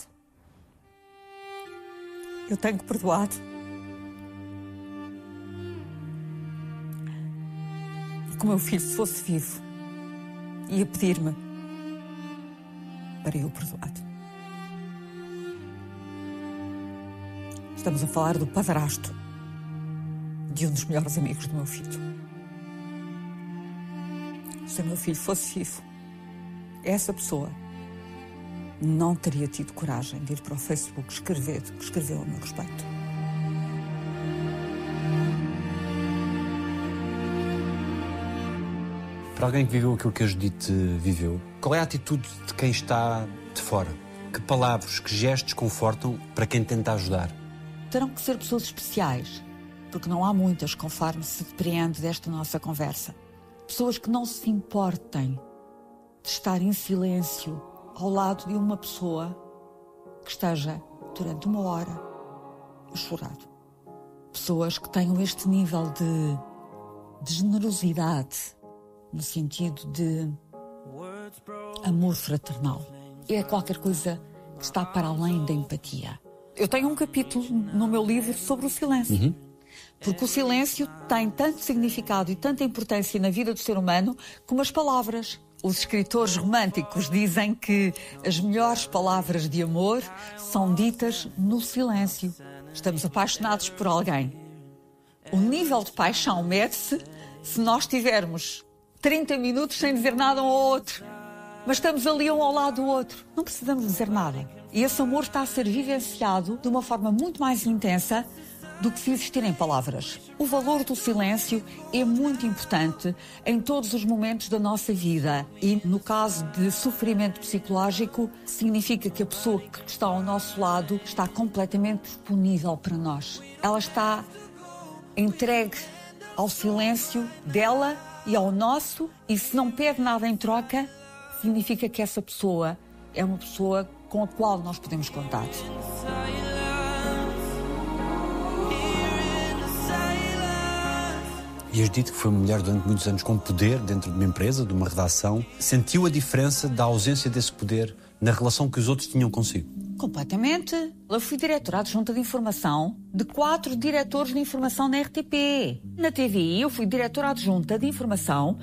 Eu tenho que perdoar. Porque o meu filho, se fosse vivo, ia pedir-me para eu perdoar. Estamos a falar do padrasto de um dos melhores amigos do meu filho. Se o meu filho fosse vivo, essa pessoa não teria tido coragem de ir para o Facebook escrever o que escreveu ao meu respeito. Para alguém que viveu aquilo que a Judite viveu, qual é a atitude de quem está de fora? Que palavras, que gestos confortam para quem tenta ajudar? Terão que ser pessoas especiais, porque não há muitas, conforme se depreende desta nossa conversa. Pessoas que não se importem de estar em silêncio ao lado de uma pessoa que esteja durante uma hora a chorar. pessoas que tenham este nível de, de generosidade, no sentido de amor fraternal. É qualquer coisa que está para além da empatia. Eu tenho um capítulo no meu livro sobre o silêncio. Porque o silêncio tem tanto significado e tanta importância na vida do ser humano como as palavras. Os escritores românticos dizem que as melhores palavras de amor são ditas no silêncio. Estamos apaixonados por alguém. O nível de paixão mede-se se nós tivermos 30 minutos sem dizer nada um ao outro. Mas estamos ali um ao lado do outro. Não precisamos dizer nada. E esse amor está a ser vivenciado de uma forma muito mais intensa do que se existirem palavras. O valor do silêncio é muito importante em todos os momentos da nossa vida e, no caso de sofrimento psicológico, significa que a pessoa que está ao nosso lado está completamente disponível para nós. Ela está entregue ao silêncio dela e ao nosso, e se não pede nada em troca, significa que essa pessoa é uma pessoa com a qual nós podemos contar. E as dito que foi uma mulher durante muitos anos com poder dentro de uma empresa, de uma redação. Sentiu a diferença da ausência desse poder na relação que os outros tinham consigo? Completamente. Eu fui diretora adjunta de informação de quatro diretores de informação na RTP. Na TVI, eu fui diretora adjunta de informação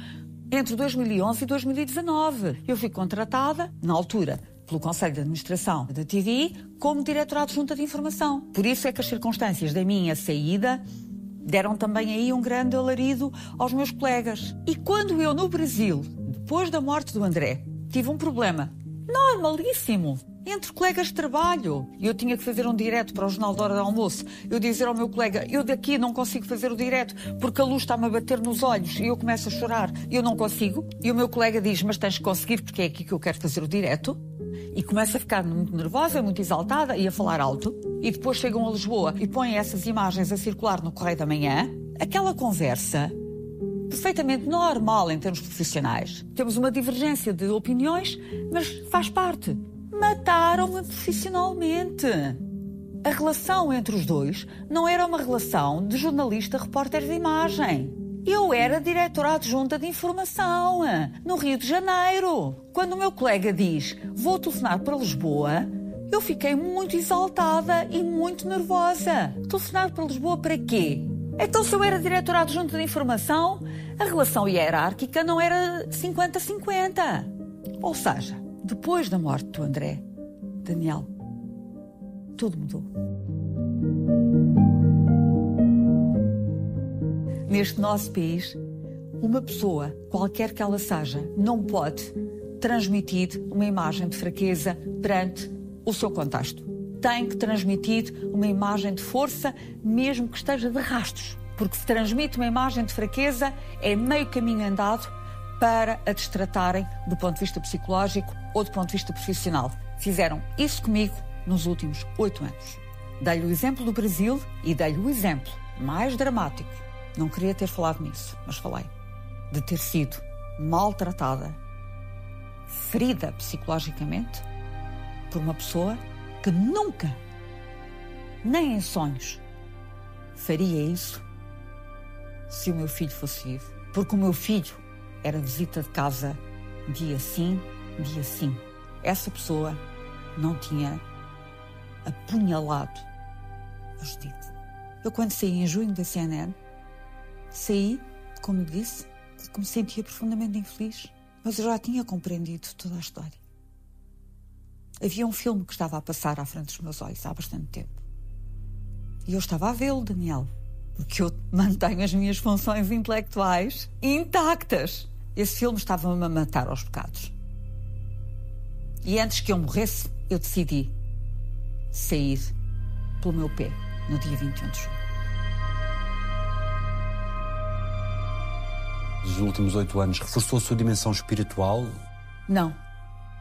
entre 2011 e 2019. Eu fui contratada, na altura, pelo Conselho de Administração da TVI como diretora adjunta de informação. Por isso é que as circunstâncias da minha saída deram também aí um grande alarido aos meus colegas. E quando eu, no Brasil, depois da morte do André, tive um problema normalíssimo entre colegas de trabalho. Eu tinha que fazer um direto para o Jornal da Hora do Almoço. Eu dizer ao meu colega, eu daqui não consigo fazer o direto porque a luz está-me a bater nos olhos e eu começo a chorar. Eu não consigo. E o meu colega diz, mas tens que conseguir porque é aqui que eu quero fazer o direto. E começa a ficar muito nervosa, muito exaltada e a falar alto. E depois chegam a Lisboa e põem essas imagens a circular no Correio da Manhã. Aquela conversa perfeitamente normal em termos profissionais. Temos uma divergência de opiniões, mas faz parte. Mataram-me profissionalmente. A relação entre os dois não era uma relação de jornalista-repórter de imagem. Eu era diretora adjunta de informação, no Rio de Janeiro. Quando o meu colega diz vou telefonar para Lisboa, eu fiquei muito exaltada e muito nervosa. Telefonar para Lisboa para quê? Então, se eu era diretora adjunta de informação, a relação hierárquica não era 50-50. Ou seja, depois da morte do André, Daniel, tudo mudou. Neste nosso país, uma pessoa, qualquer que ela seja, não pode transmitir uma imagem de fraqueza perante o seu contexto tem que transmitir uma imagem de força, mesmo que esteja de rastos. Porque se transmite uma imagem de fraqueza, é meio caminho andado para a destratarem do ponto de vista psicológico ou do ponto de vista profissional. Fizeram isso comigo nos últimos oito anos. Dei-lhe o exemplo do Brasil e dei-lhe o exemplo mais dramático. Não queria ter falado nisso, mas falei. De ter sido maltratada, ferida psicologicamente por uma pessoa que nunca, nem em sonhos, faria isso se o meu filho fosse vivo. Porque o meu filho era visita de casa dia sim, dia sim. Essa pessoa não tinha apunhalado a Judite. Eu, quando saí em junho da CNN, saí, como disse, que me sentia profundamente infeliz. Mas eu já tinha compreendido toda a história. Havia um filme que estava a passar à frente dos meus olhos há bastante tempo. E eu estava a vê-lo, Daniel, porque eu mantenho as minhas funções intelectuais intactas. Esse filme estava-me a matar aos bocados. E antes que eu morresse, eu decidi sair pelo meu pé no dia 21 de julho. Nos últimos oito anos, reforçou a sua dimensão espiritual? Não.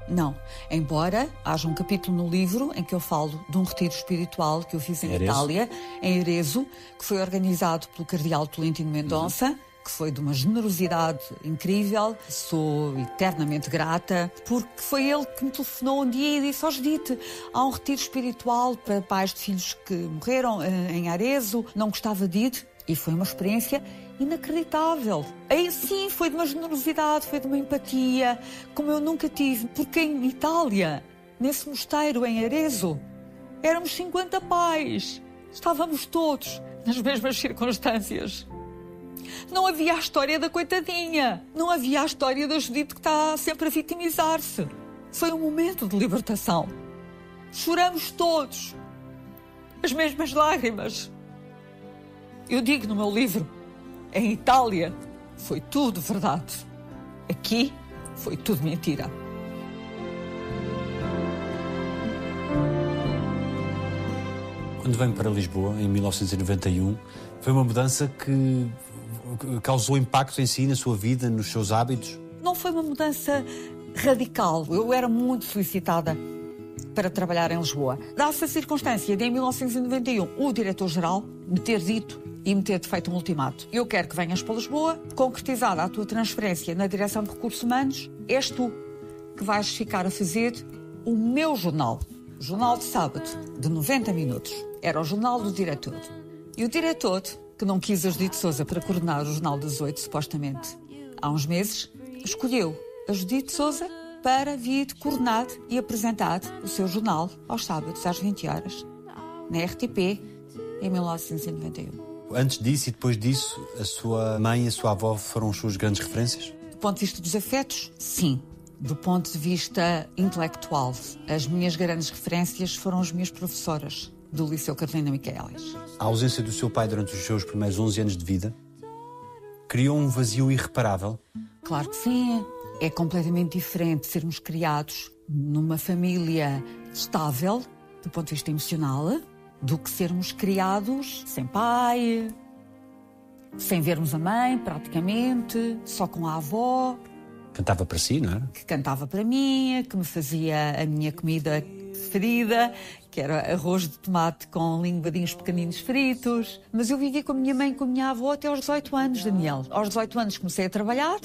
Não. Embora haja um capítulo no livro em que eu falo de um retiro espiritual que eu fiz em Erezo. Itália, em Erezo, que foi organizado pelo Cardeal Tolentino Mendonça, Uhum. que foi de uma generosidade incrível. Sou eternamente grata, porque foi ele que me telefonou um dia e disse: Ó Judite, há um retiro espiritual para pais de filhos que morreram eh, em Arezo, não gostava de ir. E foi uma experiência inacreditável. Aí sim foi de uma generosidade, foi de uma empatia, como eu nunca tive, porque em Itália, nesse mosteiro em Arezzo, éramos 50 pais. Estávamos todos nas mesmas circunstâncias. Não havia a história da coitadinha. Não havia a história da Judite que está sempre a vitimizar-se. Foi um momento de libertação. Choramos todos. As mesmas lágrimas. Eu digo no meu livro: em Itália foi tudo verdade. Aqui foi tudo mentira. Quando vem para Lisboa, em 1991, foi uma mudança que causou impacto em si, na sua vida, nos seus hábitos? Não foi uma mudança radical. Eu era muito solicitada para trabalhar em Lisboa. Dá-se a circunstância de, em 1991, o diretor-geral me ter dito e me ter feito um ultimato. Eu quero que venhas para Lisboa, concretizada a tua transferência na direção de recursos humanos, és tu que vais ficar a fazer o meu jornal. Jornal de sábado, de 90 minutos. Era o jornal do diretor. E o diretor, que não quis a Judite Souza para coordenar o jornal das oito, supostamente, há uns meses, escolheu a Judite Souza para vir coordenar e apresentar o seu jornal aos sábados, às 20 horas, na RTP, em 1991. Antes disso e depois disso, a sua mãe e a sua avó foram as suas grandes referências? Do ponto de vista dos afetos, sim. Do ponto de vista intelectual, as minhas grandes referências foram as minhas professoras do Liceu Carolina Micaelis. A ausência do seu pai durante os seus primeiros 11 anos de vida criou um vazio irreparável? Claro que sim. É completamente diferente sermos criados numa família estável, do ponto de vista emocional, do que sermos criados sem pai, sem vermos a mãe, praticamente, só com a avó. Cantava para si, não era? Que cantava para mim, que me fazia a minha comida preferida, que era arroz de tomate com linguadinhos pequeninos fritos. Mas eu vivi com a minha mãe e com a minha avó até aos 18 anos, Daniel. Aos 18 anos comecei a trabalhar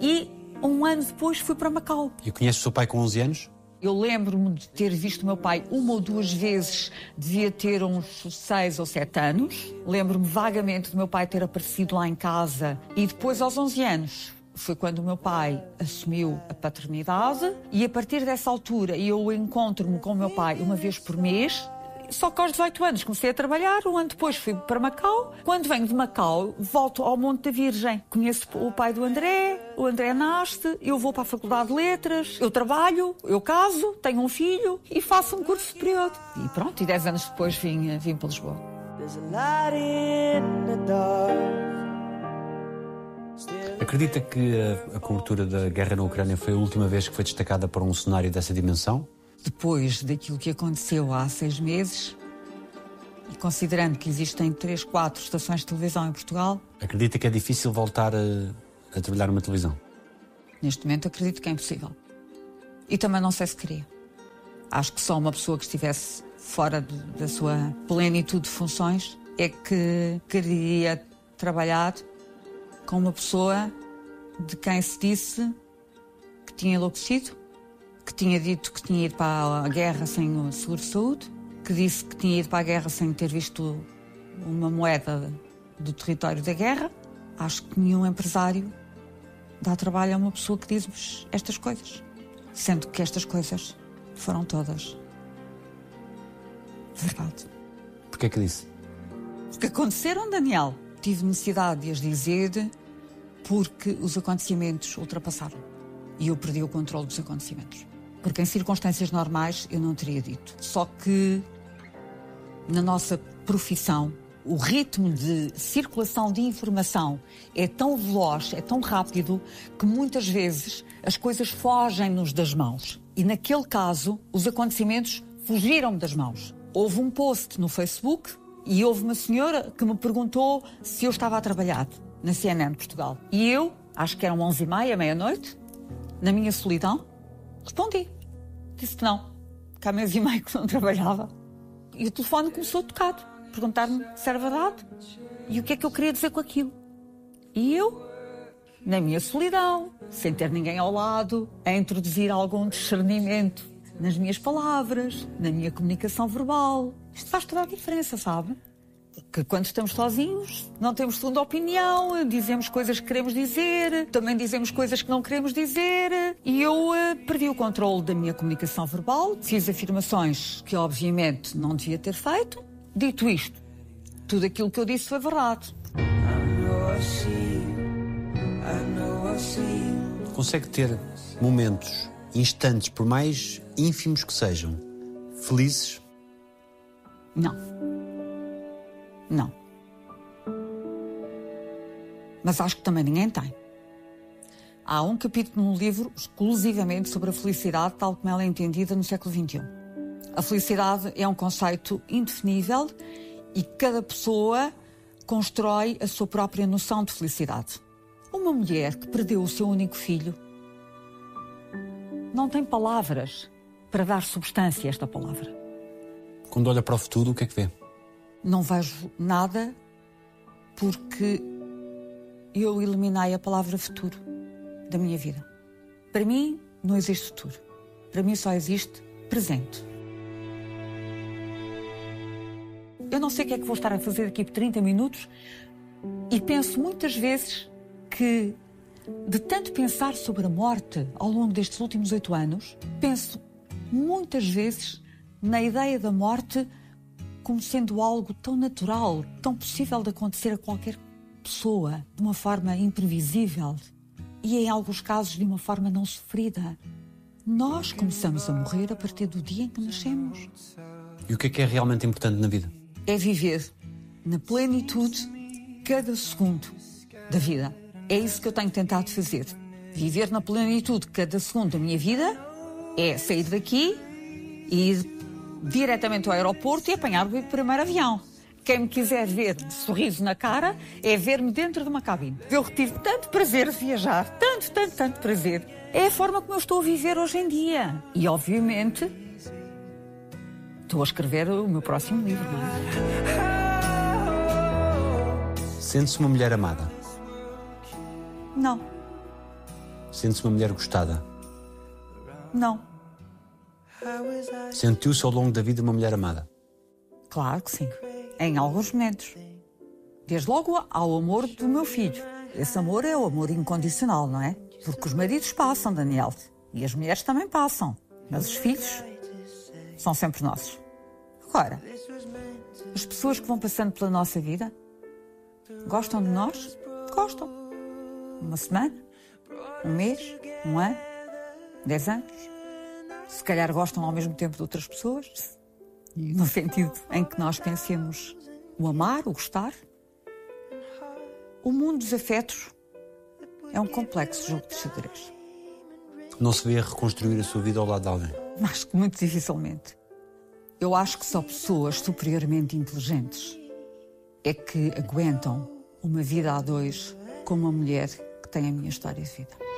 e um ano depois fui para Macau. E conhece o seu pai com 11 anos? Eu lembro-me de ter visto meu pai uma ou duas vezes, devia ter uns seis ou sete anos. Lembro-me vagamente do meu pai ter aparecido lá em casa. E depois, aos 11 anos, foi quando o meu pai assumiu a paternidade. E a partir dessa altura eu encontro-me com o meu pai uma vez por mês só que aos 18 anos comecei a trabalhar, um ano depois fui para Macau. Quando venho de Macau, volto ao Monte da Virgem. Conheço o pai do André, o André nasce, eu vou para a Faculdade de Letras, eu trabalho, eu caso, tenho um filho e faço um curso superior. E pronto, e 10 anos depois vim, vim para Lisboa. Acredita que a, a cobertura da guerra na Ucrânia foi a última vez que foi destacada para um cenário dessa dimensão? Depois daquilo que aconteceu há seis meses, e considerando que existem três, quatro estações de televisão em Portugal. Acredita que é difícil voltar a, a trabalhar numa televisão? Neste momento acredito que é impossível. E também não sei se queria. Acho que só uma pessoa que estivesse fora de, da sua plenitude de funções é que queria trabalhar com uma pessoa de quem se disse que tinha enlouquecido que tinha dito que tinha ido para a guerra sem o seguro de saúde, que disse que tinha ido para a guerra sem ter visto uma moeda do território da guerra. Acho que nenhum empresário dá trabalho a uma pessoa que diz estas coisas, sendo que estas coisas foram todas verdade. Porquê que disse? Porque aconteceram, Daniel. Tive necessidade de as dizer porque os acontecimentos ultrapassaram e eu perdi o controle dos acontecimentos. Porque em circunstâncias normais eu não teria dito. Só que na nossa profissão, o ritmo de circulação de informação é tão veloz, é tão rápido, que muitas vezes as coisas fogem-nos das mãos. E naquele caso, os acontecimentos fugiram-me das mãos. Houve um post no Facebook e houve uma senhora que me perguntou se eu estava a trabalhar na CNN de Portugal. E eu, acho que eram 11h30, meia-noite, na minha solidão, Respondi. Disse que não, que há e meio que não trabalhava. E o telefone começou a tocar, perguntar-me se era verdade e o que é que eu queria dizer com aquilo. E eu na minha solidão, sem ter ninguém ao lado, a introduzir algum discernimento nas minhas palavras, na minha comunicação verbal. Isto faz toda a diferença, sabe? Porque quando estamos sozinhos, não temos segunda opinião, dizemos coisas que queremos dizer, também dizemos coisas que não queremos dizer. E eu uh, perdi o controle da minha comunicação verbal, fiz afirmações que, obviamente, não devia ter feito. Dito isto, tudo aquilo que eu disse foi verdade. Consegue ter momentos, instantes, por mais ínfimos que sejam, felizes? Não. Não. Mas acho que também ninguém tem. Há um capítulo no livro exclusivamente sobre a felicidade, tal como ela é entendida no século XXI. A felicidade é um conceito indefinível e cada pessoa constrói a sua própria noção de felicidade. Uma mulher que perdeu o seu único filho não tem palavras para dar substância a esta palavra. Quando olha para o futuro, o que é que vê? Não vejo nada porque eu eliminei a palavra futuro da minha vida. Para mim, não existe futuro. Para mim, só existe presente. Eu não sei o que é que vou estar a fazer daqui por 30 minutos e penso muitas vezes que, de tanto pensar sobre a morte ao longo destes últimos oito anos, penso muitas vezes na ideia da morte como sendo algo tão natural, tão possível de acontecer a qualquer pessoa, de uma forma imprevisível e, em alguns casos, de uma forma não sofrida. Nós começamos a morrer a partir do dia em que nascemos. E o que é que é realmente importante na vida? É viver na plenitude cada segundo da vida. É isso que eu tenho tentado fazer. Viver na plenitude cada segundo da minha vida é sair daqui e ir diretamente ao aeroporto e apanhar o primeiro avião. Quem me quiser ver de sorriso na cara é ver-me dentro de uma cabine. Eu retiro tanto prazer de viajar, tanto, tanto, tanto prazer. É a forma como eu estou a viver hoje em dia. E, obviamente, estou a escrever o meu próximo livro. É? Sente-se uma mulher amada? Não. Sente-se uma mulher gostada? Não. Sentiu-se ao longo da vida uma mulher amada? Claro que sim. Em alguns momentos. Desde logo ao amor do meu filho. Esse amor é o amor incondicional, não é? Porque os maridos passam, Daniel. E as mulheres também passam. Mas os filhos são sempre nossos. Agora, as pessoas que vão passando pela nossa vida gostam de nós? Gostam. Uma semana? Um mês? Um ano? Dez anos? Se calhar gostam ao mesmo tempo de outras pessoas? No sentido em que nós pensemos o amar, o gostar? O mundo dos afetos é um complexo jogo de xadrez. Não se vê a reconstruir a sua vida ao lado de alguém? Acho que muito dificilmente. Eu acho que só pessoas superiormente inteligentes é que aguentam uma vida a dois com uma mulher que tem a minha história de vida.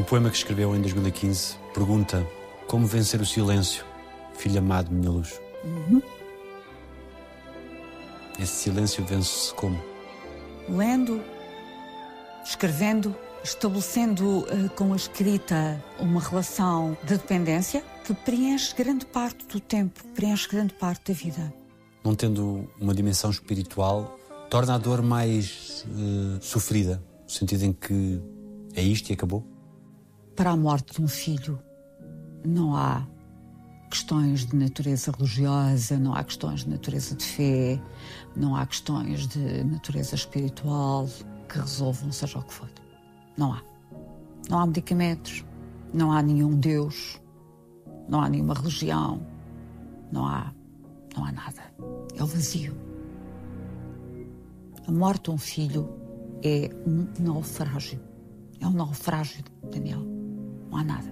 No poema que escreveu em 2015, pergunta como vencer o silêncio, filho amado, minha luz. Uhum. Esse silêncio vence-se como? Lendo, escrevendo, estabelecendo uh, com a escrita uma relação de dependência que preenche grande parte do tempo, preenche grande parte da vida. Não tendo uma dimensão espiritual, torna a dor mais uh, sofrida, no sentido em que é isto e acabou? Para a morte de um filho não há questões de natureza religiosa, não há questões de natureza de fé, não há questões de natureza espiritual que resolvam seja o que for. Não há. Não há medicamentos, não há nenhum Deus, não há nenhuma religião, não há, não há nada. É o vazio. A morte de um filho é um naufrágio. É um naufrágio, Daniel. Não há nada.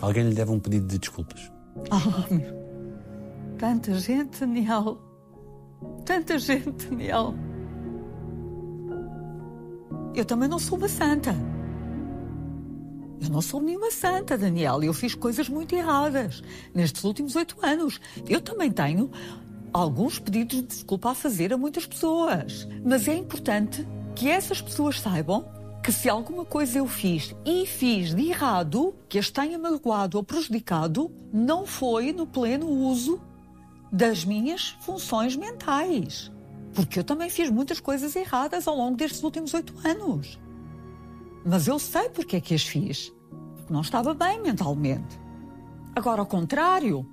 Alguém lhe deve um pedido de desculpas. Oh, meu. Tanta gente, Daniel. Tanta gente, Daniel. Eu também não sou uma santa. Eu não sou nenhuma santa, Daniel. Eu fiz coisas muito erradas nestes últimos oito anos. Eu também tenho alguns pedidos de desculpa a fazer a muitas pessoas. Mas é importante que essas pessoas saibam que se alguma coisa eu fiz e fiz de errado, que as tenha magoado ou prejudicado, não foi no pleno uso das minhas funções mentais. Porque eu também fiz muitas coisas erradas ao longo destes últimos oito anos. Mas eu sei porque é que as fiz. Porque não estava bem mentalmente. Agora, ao contrário,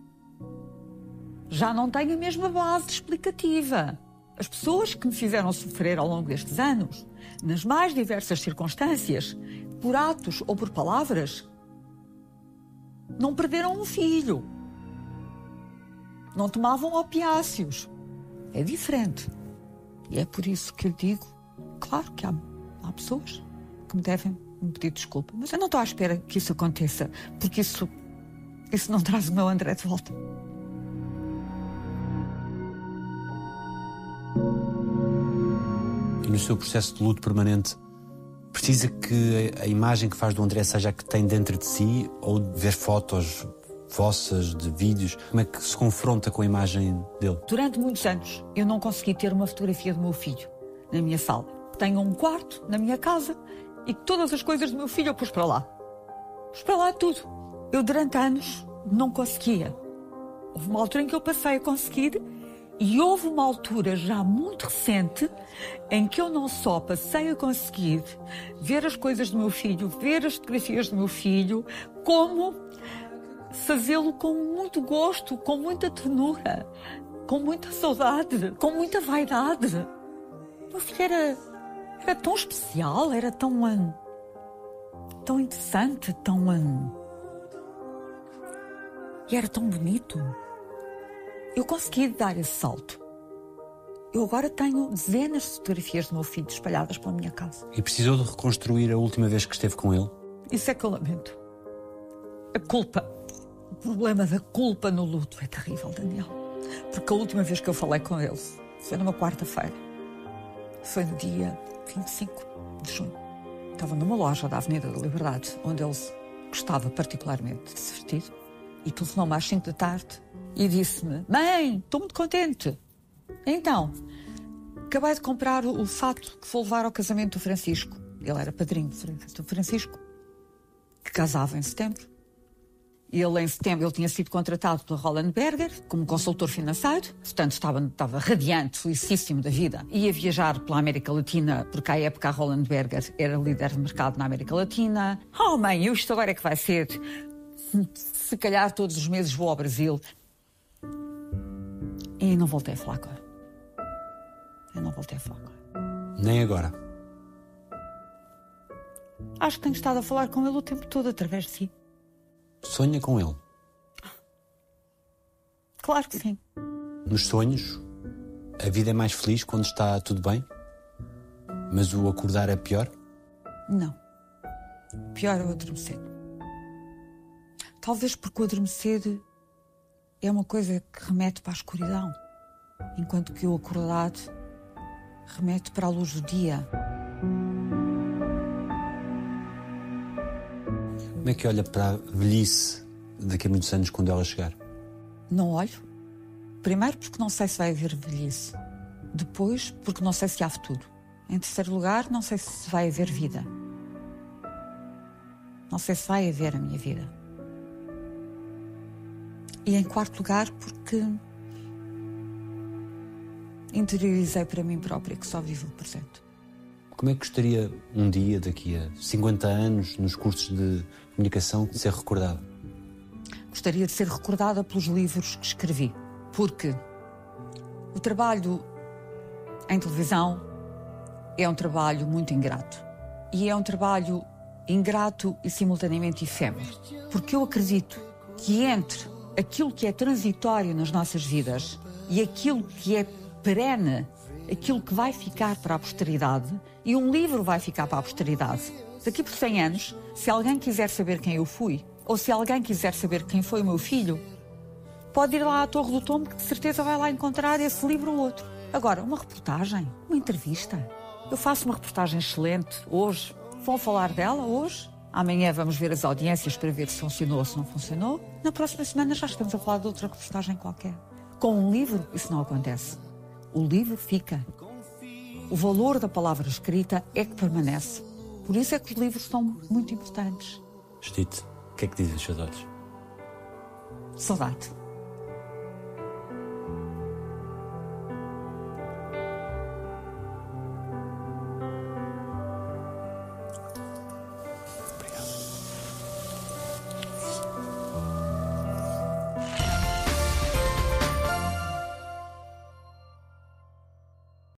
já não tenho a mesma base explicativa. As pessoas que me fizeram sofrer ao longo destes anos, nas mais diversas circunstâncias, por atos ou por palavras, não perderam um filho. Não tomavam opiáceos. É diferente. E é por isso que eu digo, claro que há, há pessoas que me devem me pedir desculpa, mas eu não estou à espera que isso aconteça, porque isso, isso não traz o meu André de volta. E no seu processo de luto permanente, precisa que a imagem que faz do André seja a que tem dentro de si ou de ver fotos vossas, de vídeos? Como é que se confronta com a imagem dele? Durante muitos anos eu não consegui ter uma fotografia do meu filho na minha sala. Tenho um quarto na minha casa e todas as coisas do meu filho eu pus para lá. Pus para lá tudo. Eu durante anos não conseguia. Houve uma altura em que eu passei a conseguir e houve uma altura já muito recente em que eu não só passei a conseguir ver as coisas do meu filho, ver as fotografias do meu filho, como fazê-lo com muito gosto, com muita ternura, com muita saudade, com muita vaidade. Meu filho era, era tão especial, era tão. Um, tão interessante, tão. Um, e era tão bonito. Eu consegui dar esse salto. Eu agora tenho dezenas de fotografias do meu filho espalhadas pela minha casa. E precisou de reconstruir a última vez que esteve com ele? Isso é que eu lamento. A culpa. O problema da culpa no luto é terrível, Daniel. Porque a última vez que eu falei com ele foi numa quarta-feira. Foi no dia 25 de junho. Estava numa loja da Avenida da Liberdade, onde ele gostava particularmente de se vestir. E telefonou-me às 5 da tarde e disse-me: Mãe, estou muito contente. Então, acabei de comprar o fato que vou levar ao casamento do Francisco. Ele era padrinho do Francisco, que casava em setembro. Ele, em setembro, ele tinha sido contratado pela Roland Berger como consultor financeiro, portanto estava, estava radiante, felicíssimo da vida. Ia viajar pela América Latina, porque à época a Roland Berger era líder de mercado na América Latina. Oh, mãe, isto agora é que vai ser. Se calhar todos os meses vou ao Brasil. E não voltei a falar com ele. Eu não voltei a falar com ele. Nem agora. Acho que tenho estado a falar com ele o tempo todo através de si. Sonha com ele. Claro que sim. Nos sonhos, a vida é mais feliz quando está tudo bem? Mas o acordar é pior? Não. Pior é o adormecer. Talvez porque o adormecer é uma coisa que remete para a escuridão, enquanto que o acordado remete para a luz do dia. Como é que olha para a velhice daqui a muitos anos quando ela chegar? Não olho. Primeiro, porque não sei se vai haver velhice. Depois, porque não sei se há futuro. Em terceiro lugar, não sei se vai haver vida. Não sei se vai haver a minha vida. E em quarto lugar, porque interiorizei para mim própria que só vivo o presente. Como é que gostaria um dia, daqui a 50 anos, nos cursos de comunicação, de ser recordado? Gostaria de ser recordada pelos livros que escrevi, porque o trabalho em televisão é um trabalho muito ingrato. E é um trabalho ingrato e simultaneamente efêmero. Porque eu acredito que entre aquilo que é transitório nas nossas vidas e aquilo que é perene, aquilo que vai ficar para a posteridade, e um livro vai ficar para a posteridade. Daqui por 100 anos, se alguém quiser saber quem eu fui, ou se alguém quiser saber quem foi o meu filho, pode ir lá à Torre do Tombo, que de certeza vai lá encontrar esse livro ou outro. Agora, uma reportagem, uma entrevista. Eu faço uma reportagem excelente hoje. Vão falar dela hoje? Amanhã vamos ver as audiências para ver se funcionou ou se não funcionou. Na próxima semana já estamos a falar de outra reportagem qualquer. Com um livro, isso não acontece. O livro fica. O valor da palavra escrita é que permanece. Por isso é que os livros são muito importantes. Judite, o que é que dizem os olhos? Saudade.